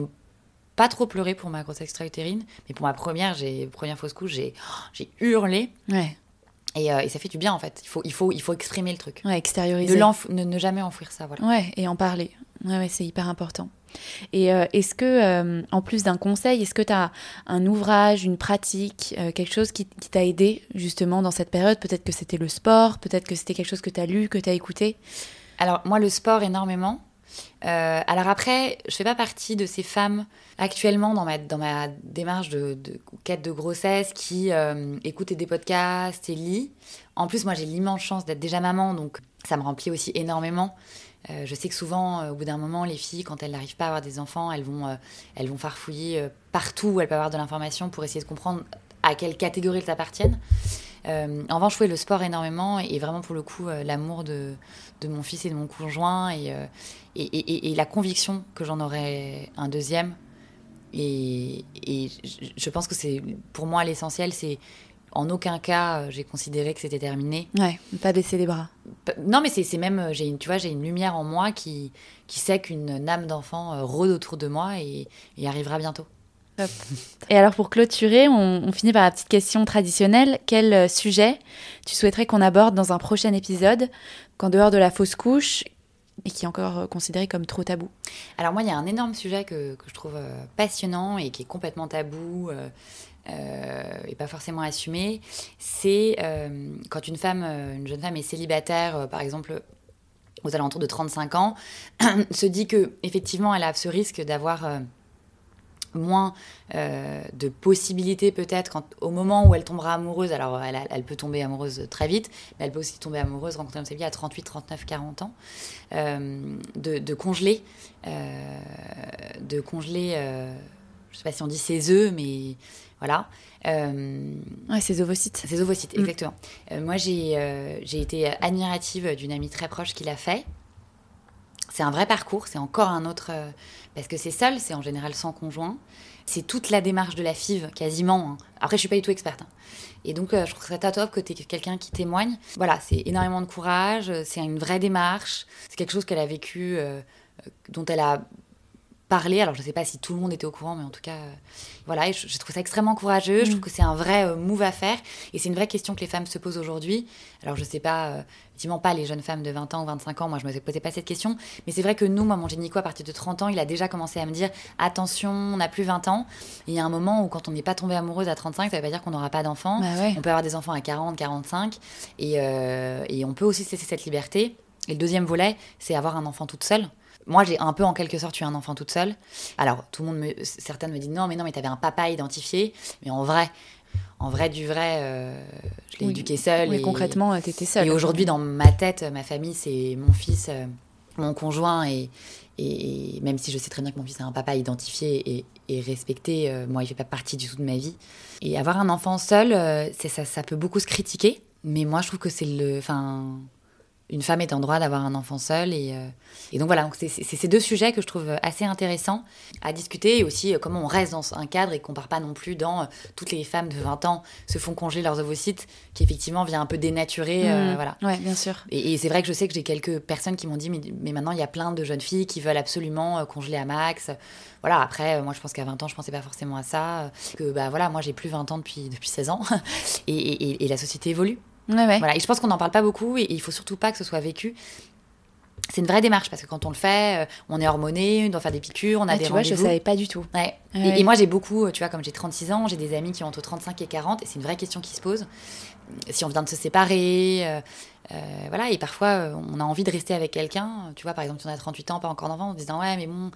pas trop pleuré pour ma grossesse extra-utérine, mais pour ma première, j'ai première fausse couche, j'ai j'ai hurlé. Ouais. Euh, et, ça fait du bien en fait. Il faut, il faut, il faut exprimer le truc. Ouais, extérioriser. De ne, ne, jamais enfouir ça, voilà. Ouais, et en parler. Ouais, ouais c'est hyper important. Et est-ce que, en plus d'un conseil, est-ce que tu as un ouvrage, une pratique, quelque chose qui, qui t'a aidé justement dans cette période? Peut-être que c'était le sport, peut-être que c'était quelque chose que tu as lu, que tu as écouté? Alors moi, le sport énormément. Euh, alors après, je fais pas partie de ces femmes actuellement dans ma, dans ma démarche de, quête de grossesse qui euh, écoutent des podcasts et lit. En plus, moi j'ai l'immense chance d'être déjà maman, donc ça me remplit aussi énormément. Euh, je sais que souvent, au bout d'un moment, les filles, quand elles n'arrivent pas à avoir des enfants, elles vont, elles vont farfouiller partout où elles peuvent avoir de l'information pour essayer de comprendre à quelle catégorie elles appartiennent. en revanche, le sport énormément et vraiment pour le coup, l'amour de, de mon fils et de mon conjoint et, euh, et, et, la conviction que j'en aurais un deuxième. Et, je pense que c'est pour moi l'essentiel, c'est en aucun cas euh, j'ai considéré que c'était terminé. Ouais, pas baisser les bras. Non, mais c'est même, euh, tu vois, j'ai une lumière en moi qui, qui sait qu'une âme d'enfant rôde autour de moi et, et arrivera bientôt. Et alors pour clôturer, on, finit par la petite question traditionnelle. Quel euh, sujet tu souhaiterais qu'on aborde dans un prochain épisode, qu'en dehors de la fausse couche, et qui est encore euh, considéré comme trop tabou Alors moi, il y a un énorme sujet que, je trouve euh, passionnant et qui est complètement tabou. et pas forcément assumé, c'est quand une femme, une jeune femme est célibataire, par exemple aux alentours de 35 ans, se dit que effectivement elle a ce risque d'avoir moins euh, de possibilités peut-être au moment où elle tombera amoureuse. Alors elle, elle, peut tomber amoureuse très vite, mais elle peut aussi tomber amoureuse, rencontrer un à 38, 39, 40 ans, euh, de, congeler, euh, de congeler, je sais pas si on dit ses œufs, mais voilà. ouais, ses ovocytes. Ses ovocytes, mm. exactement. moi, j'ai j'ai été admirative d'une amie très proche qui l'a fait. C'est un vrai parcours, c'est encore un autre parce que c'est seul, c'est en général sans conjoint. C'est toute la démarche de la FIV, quasiment. Hein. Après, je suis pas du tout experte. Hein. Et donc, euh, je trouve ça top que tu es quelqu'un qui témoigne. Voilà, c'est énormément de courage, c'est une vraie démarche. C'est quelque chose qu'elle a vécu, euh, euh, dont elle a parler. Alors, je ne sais pas si tout le monde était au courant, mais en tout cas, euh, voilà, je, trouve ça extrêmement courageux. Je mm. trouve que c'est un vrai euh, move à faire. Et c'est une vraie question que les femmes se posent aujourd'hui. Alors, je ne sais pas, euh, effectivement, pas les jeunes femmes de 20 ans ou 25 ans. Moi, je ne me posais pas cette question. Mais c'est vrai que nous, moi, mon génico, à partir de 30 ans, il a déjà commencé à me dire attention, on n'a plus 20 ans. il y a un moment où, quand on n'est pas tombé amoureuse à 35, ça ne veut pas dire qu'on n'aura pas d'enfants. Bah on peut avoir des enfants à 40, 45. Et, et on peut aussi cesser cette liberté. Et le deuxième volet, c'est avoir un enfant toute seule. Moi, j'ai un peu en quelque sorte eu un enfant toute seule. Alors, tout le monde, me, certaines me disent non, mais non, mais t'avais un papa identifié. Mais en vrai, en vrai du vrai, euh, je l'ai éduqué seule. Oui, et, concrètement, t'étais seule. Et aujourd'hui, dans ma tête, ma famille, c'est mon fils, euh, mon conjoint et, et, même si je sais très bien que mon fils a un papa identifié et, et respecté, euh, moi, il fait pas partie du tout de ma vie. Et avoir un enfant seul, ça, ça peut beaucoup se critiquer. Mais moi, je trouve que c'est le. Enfin, une femme est en droit d'avoir un enfant seul. Et, euh, et donc voilà, c'est ces deux sujets que je trouve assez intéressants à discuter et aussi euh, comment on reste dans un cadre et qu'on part pas non plus dans euh, toutes les femmes de 20 ans se font congeler leurs ovocytes, qui effectivement vient un peu dénaturer. Mmh. voilà. Ouais, bien sûr. Et, c'est vrai que je sais que j'ai quelques personnes qui m'ont dit, mais, maintenant il y a plein de jeunes filles qui veulent absolument congeler à max. Voilà, après, moi je pense qu'à 20 ans, je pensais pas forcément à ça. Que bah voilà, moi j'ai plus 20 ans depuis, depuis 16 ans et, et la société évolue. Voilà, et je pense qu'on n'en parle pas beaucoup et, il faut surtout pas que ce soit vécu c'est une vraie démarche parce que quand on le fait, euh, on est hormoné, on doit faire des piqûres, on a des tu vois, je savais pas du tout. Ouais. Et, moi, j'ai beaucoup, tu vois, comme j'ai 36 ans, j'ai des amis qui ont entre 35 et 40 et c'est une vraie question qui se pose. Si on vient de se séparer, euh, euh, voilà, et parfois on a envie de rester avec quelqu'un, tu vois, par exemple, si on a 38 ans, pas encore d'enfant, en se disant, ouais, mais bon,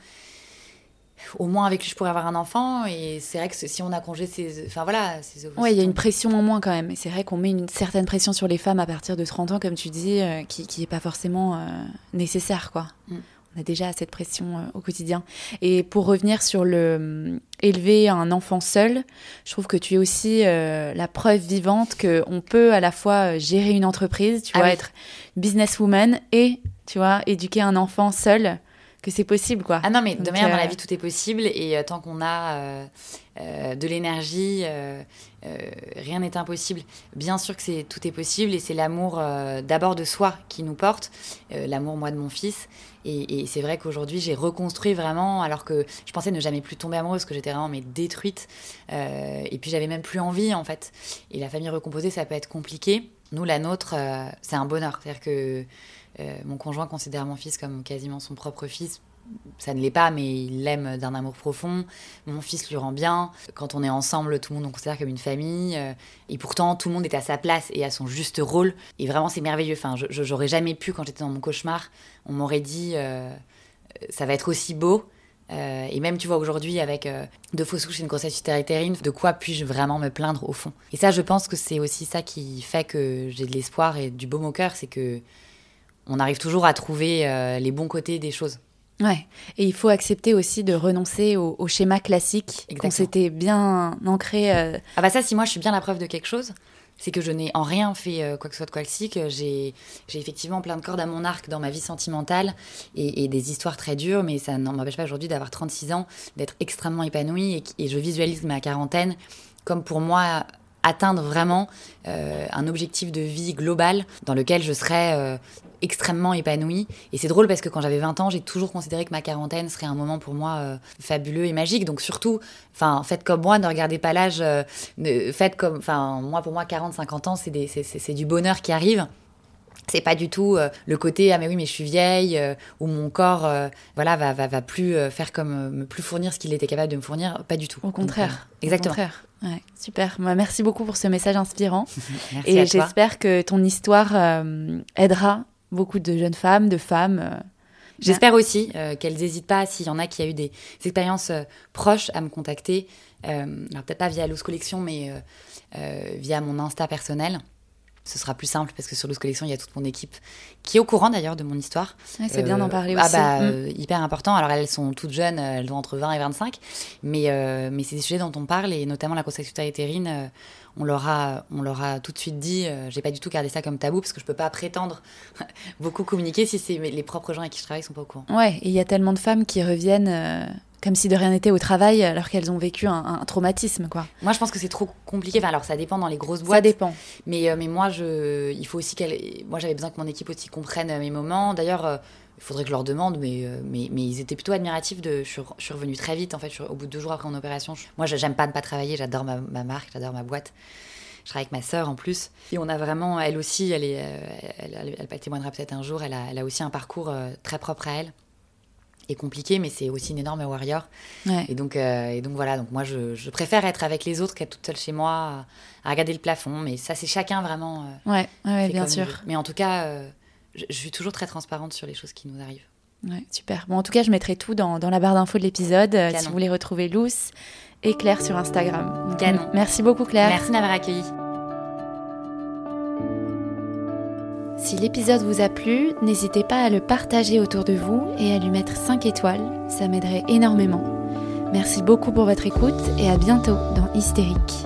au moins avec lui je pourrais avoir un enfant et c'est vrai que si on a congé ses enfin voilà ses ouais il y a une pression en moins quand même. Et c'est vrai qu'on met une certaine pression sur les femmes à partir de 30 ans comme tu dis euh, qui qui est pas forcément euh, nécessaire quoi. Mm. on a déjà cette pression euh, au quotidien. Et pour revenir sur le élever un enfant seul je trouve que tu es aussi la preuve vivante que on peut à la fois gérer une entreprise tu ah vois être businesswoman et tu vois éduquer un enfant seul que c'est possible, quoi. Ah non, mais de manière, dans la euh, vie, tout est possible. Et euh, tant qu'on a euh, de l'énergie, rien n'est impossible. Bien sûr que c'est tout est possible. Et c'est l'amour d'abord de soi qui nous porte. l'amour, moi, de mon fils. Et, c'est vrai qu'aujourd'hui, j'ai reconstruit vraiment, alors que je pensais ne jamais plus tomber amoureuse, que j'étais vraiment mais détruite. et puis, j'avais même plus envie, en fait. Et la famille recomposée, ça peut être compliqué. Nous, la nôtre, c'est un bonheur. C'est-à-dire que mon conjoint considère mon fils comme quasiment son propre fils. ça ne l'est pas, mais il l'aime d'un amour profond. Mon fils lui rend bien. Quand on est ensemble, tout le monde nous considère comme une famille. Euh, et pourtant, tout le monde est à sa place et à son juste rôle. Et vraiment, c'est merveilleux. Enfin, j'aurais jamais pu, quand j'étais dans mon cauchemar, on m'aurait dit, euh, ça va être aussi beau. Euh, et même, tu vois, aujourd'hui, avec deux fausses couches et une grossesse utérine, de quoi puis-je vraiment me plaindre au fond? Et ça, je pense que c'est aussi ça qui fait que j'ai de l'espoir et du baume au cœur, c'est que on arrive toujours à trouver les bons côtés des choses. Ouais, et il faut accepter aussi de renoncer au, schéma classique qu'on s'était bien ancré. Euh, ah bah ça, si moi je suis bien la preuve de quelque chose, c'est que je n'ai en rien fait euh, quoi que ce soit de classique. J'ai effectivement plein de cordes à mon arc dans ma vie sentimentale et, des histoires très dures, mais ça n'en m'empêche pas aujourd'hui d'avoir 36 ans, d'être extrêmement épanouie et, et, je visualise ma quarantaine comme pour moi atteindre vraiment euh, un objectif de vie global dans lequel je serais extrêmement épanouie. Et c'est drôle parce que quand j'avais 20 ans, j'ai toujours considéré que ma quarantaine serait un moment pour moi euh, fabuleux et magique. Donc surtout, enfin, faites comme moi, ne regardez pas l'âge. Euh, faites comme, enfin, moi pour moi, 40, 50 ans, c'est du bonheur qui arrive. C'est pas du tout euh, le côté ah mais oui mais je suis vieille ou mon corps voilà va, va, va plus faire comme me plus fournir ce qu'il était capable de me fournir pas du tout. Au contraire. exactement. Au contraire. Ouais, super. Bah, merci beaucoup pour ce message inspirant. et j'espère que ton histoire aidera beaucoup de jeunes femmes, de femmes. Euh, J'espère aussi euh, qu'elles n'hésitent pas, s'il y en a qui a eu des, expériences euh, proches, à me contacter. alors peut-être pas via Loose Collection, mais via mon Insta personnel. Ce sera plus simple parce que sur Loose Collection, il y a toute mon équipe qui est au courant d'ailleurs de mon histoire. c'est bien d'en parler ah aussi. Ah bah, mm. hyper important. Alors elles sont toutes jeunes, elles ont entre 20 et 25, mais, mais c'est des sujets dont on parle et notamment la grossesse utérine on leur a, on leur a tout de suite dit, euh, j'ai pas du tout gardé ça comme tabou parce que je peux pas prétendre beaucoup communiquer si c'est les propres gens avec qui je travaille sont pas au courant. Ouais, et il y a tellement de femmes qui reviennent euh, comme si de rien n'était au travail alors qu'elles ont vécu un, traumatisme, quoi. Moi, je pense que c'est trop compliqué. Enfin, alors, ça dépend dans les grosses boîtes. Ça dépend. Mais, euh, mais moi, je, il faut aussi qu'elle. Moi, j'avais besoin que mon équipe aussi comprenne mes moments. D'ailleurs il faudrait que je leur demande, mais, euh, mais, mais ils étaient plutôt admiratifs. De, je, suis, revenue très vite, en fait, au bout de deux jours après mon opération. moi, j'aime pas ne pas travailler, j'adore ma, marque, j'adore ma boîte. Je travaille avec ma sœur en plus. Et on a vraiment, elle aussi, elle, est, euh, elle, elle, témoignera peut-être un jour, elle a, elle a, aussi un parcours euh, très propre à elle et compliqué, mais c'est aussi une énorme warrior. Et, donc, et donc voilà, donc moi je, je, préfère être avec les autres qu'être toute seule chez moi à, regarder le plafond. Mais ça, c'est chacun vraiment. ouais, ouais bien sûr. Mais en tout cas, je, suis toujours très transparente sur les choses qui nous arrivent. Ouais, super. Bon, en tout cas, je mettrai tout dans, dans la barre d'infos de l'épisode. Euh, si vous voulez retrouver Luce et Claire sur Instagram. Canon. Merci beaucoup, Claire. Merci de m'avoir accueilli. Si l'épisode vous a plu, n'hésitez pas à le partager autour de vous et à lui mettre 5 étoiles. Ça m'aiderait énormément. Merci beaucoup pour votre écoute et à bientôt dans Hystérique.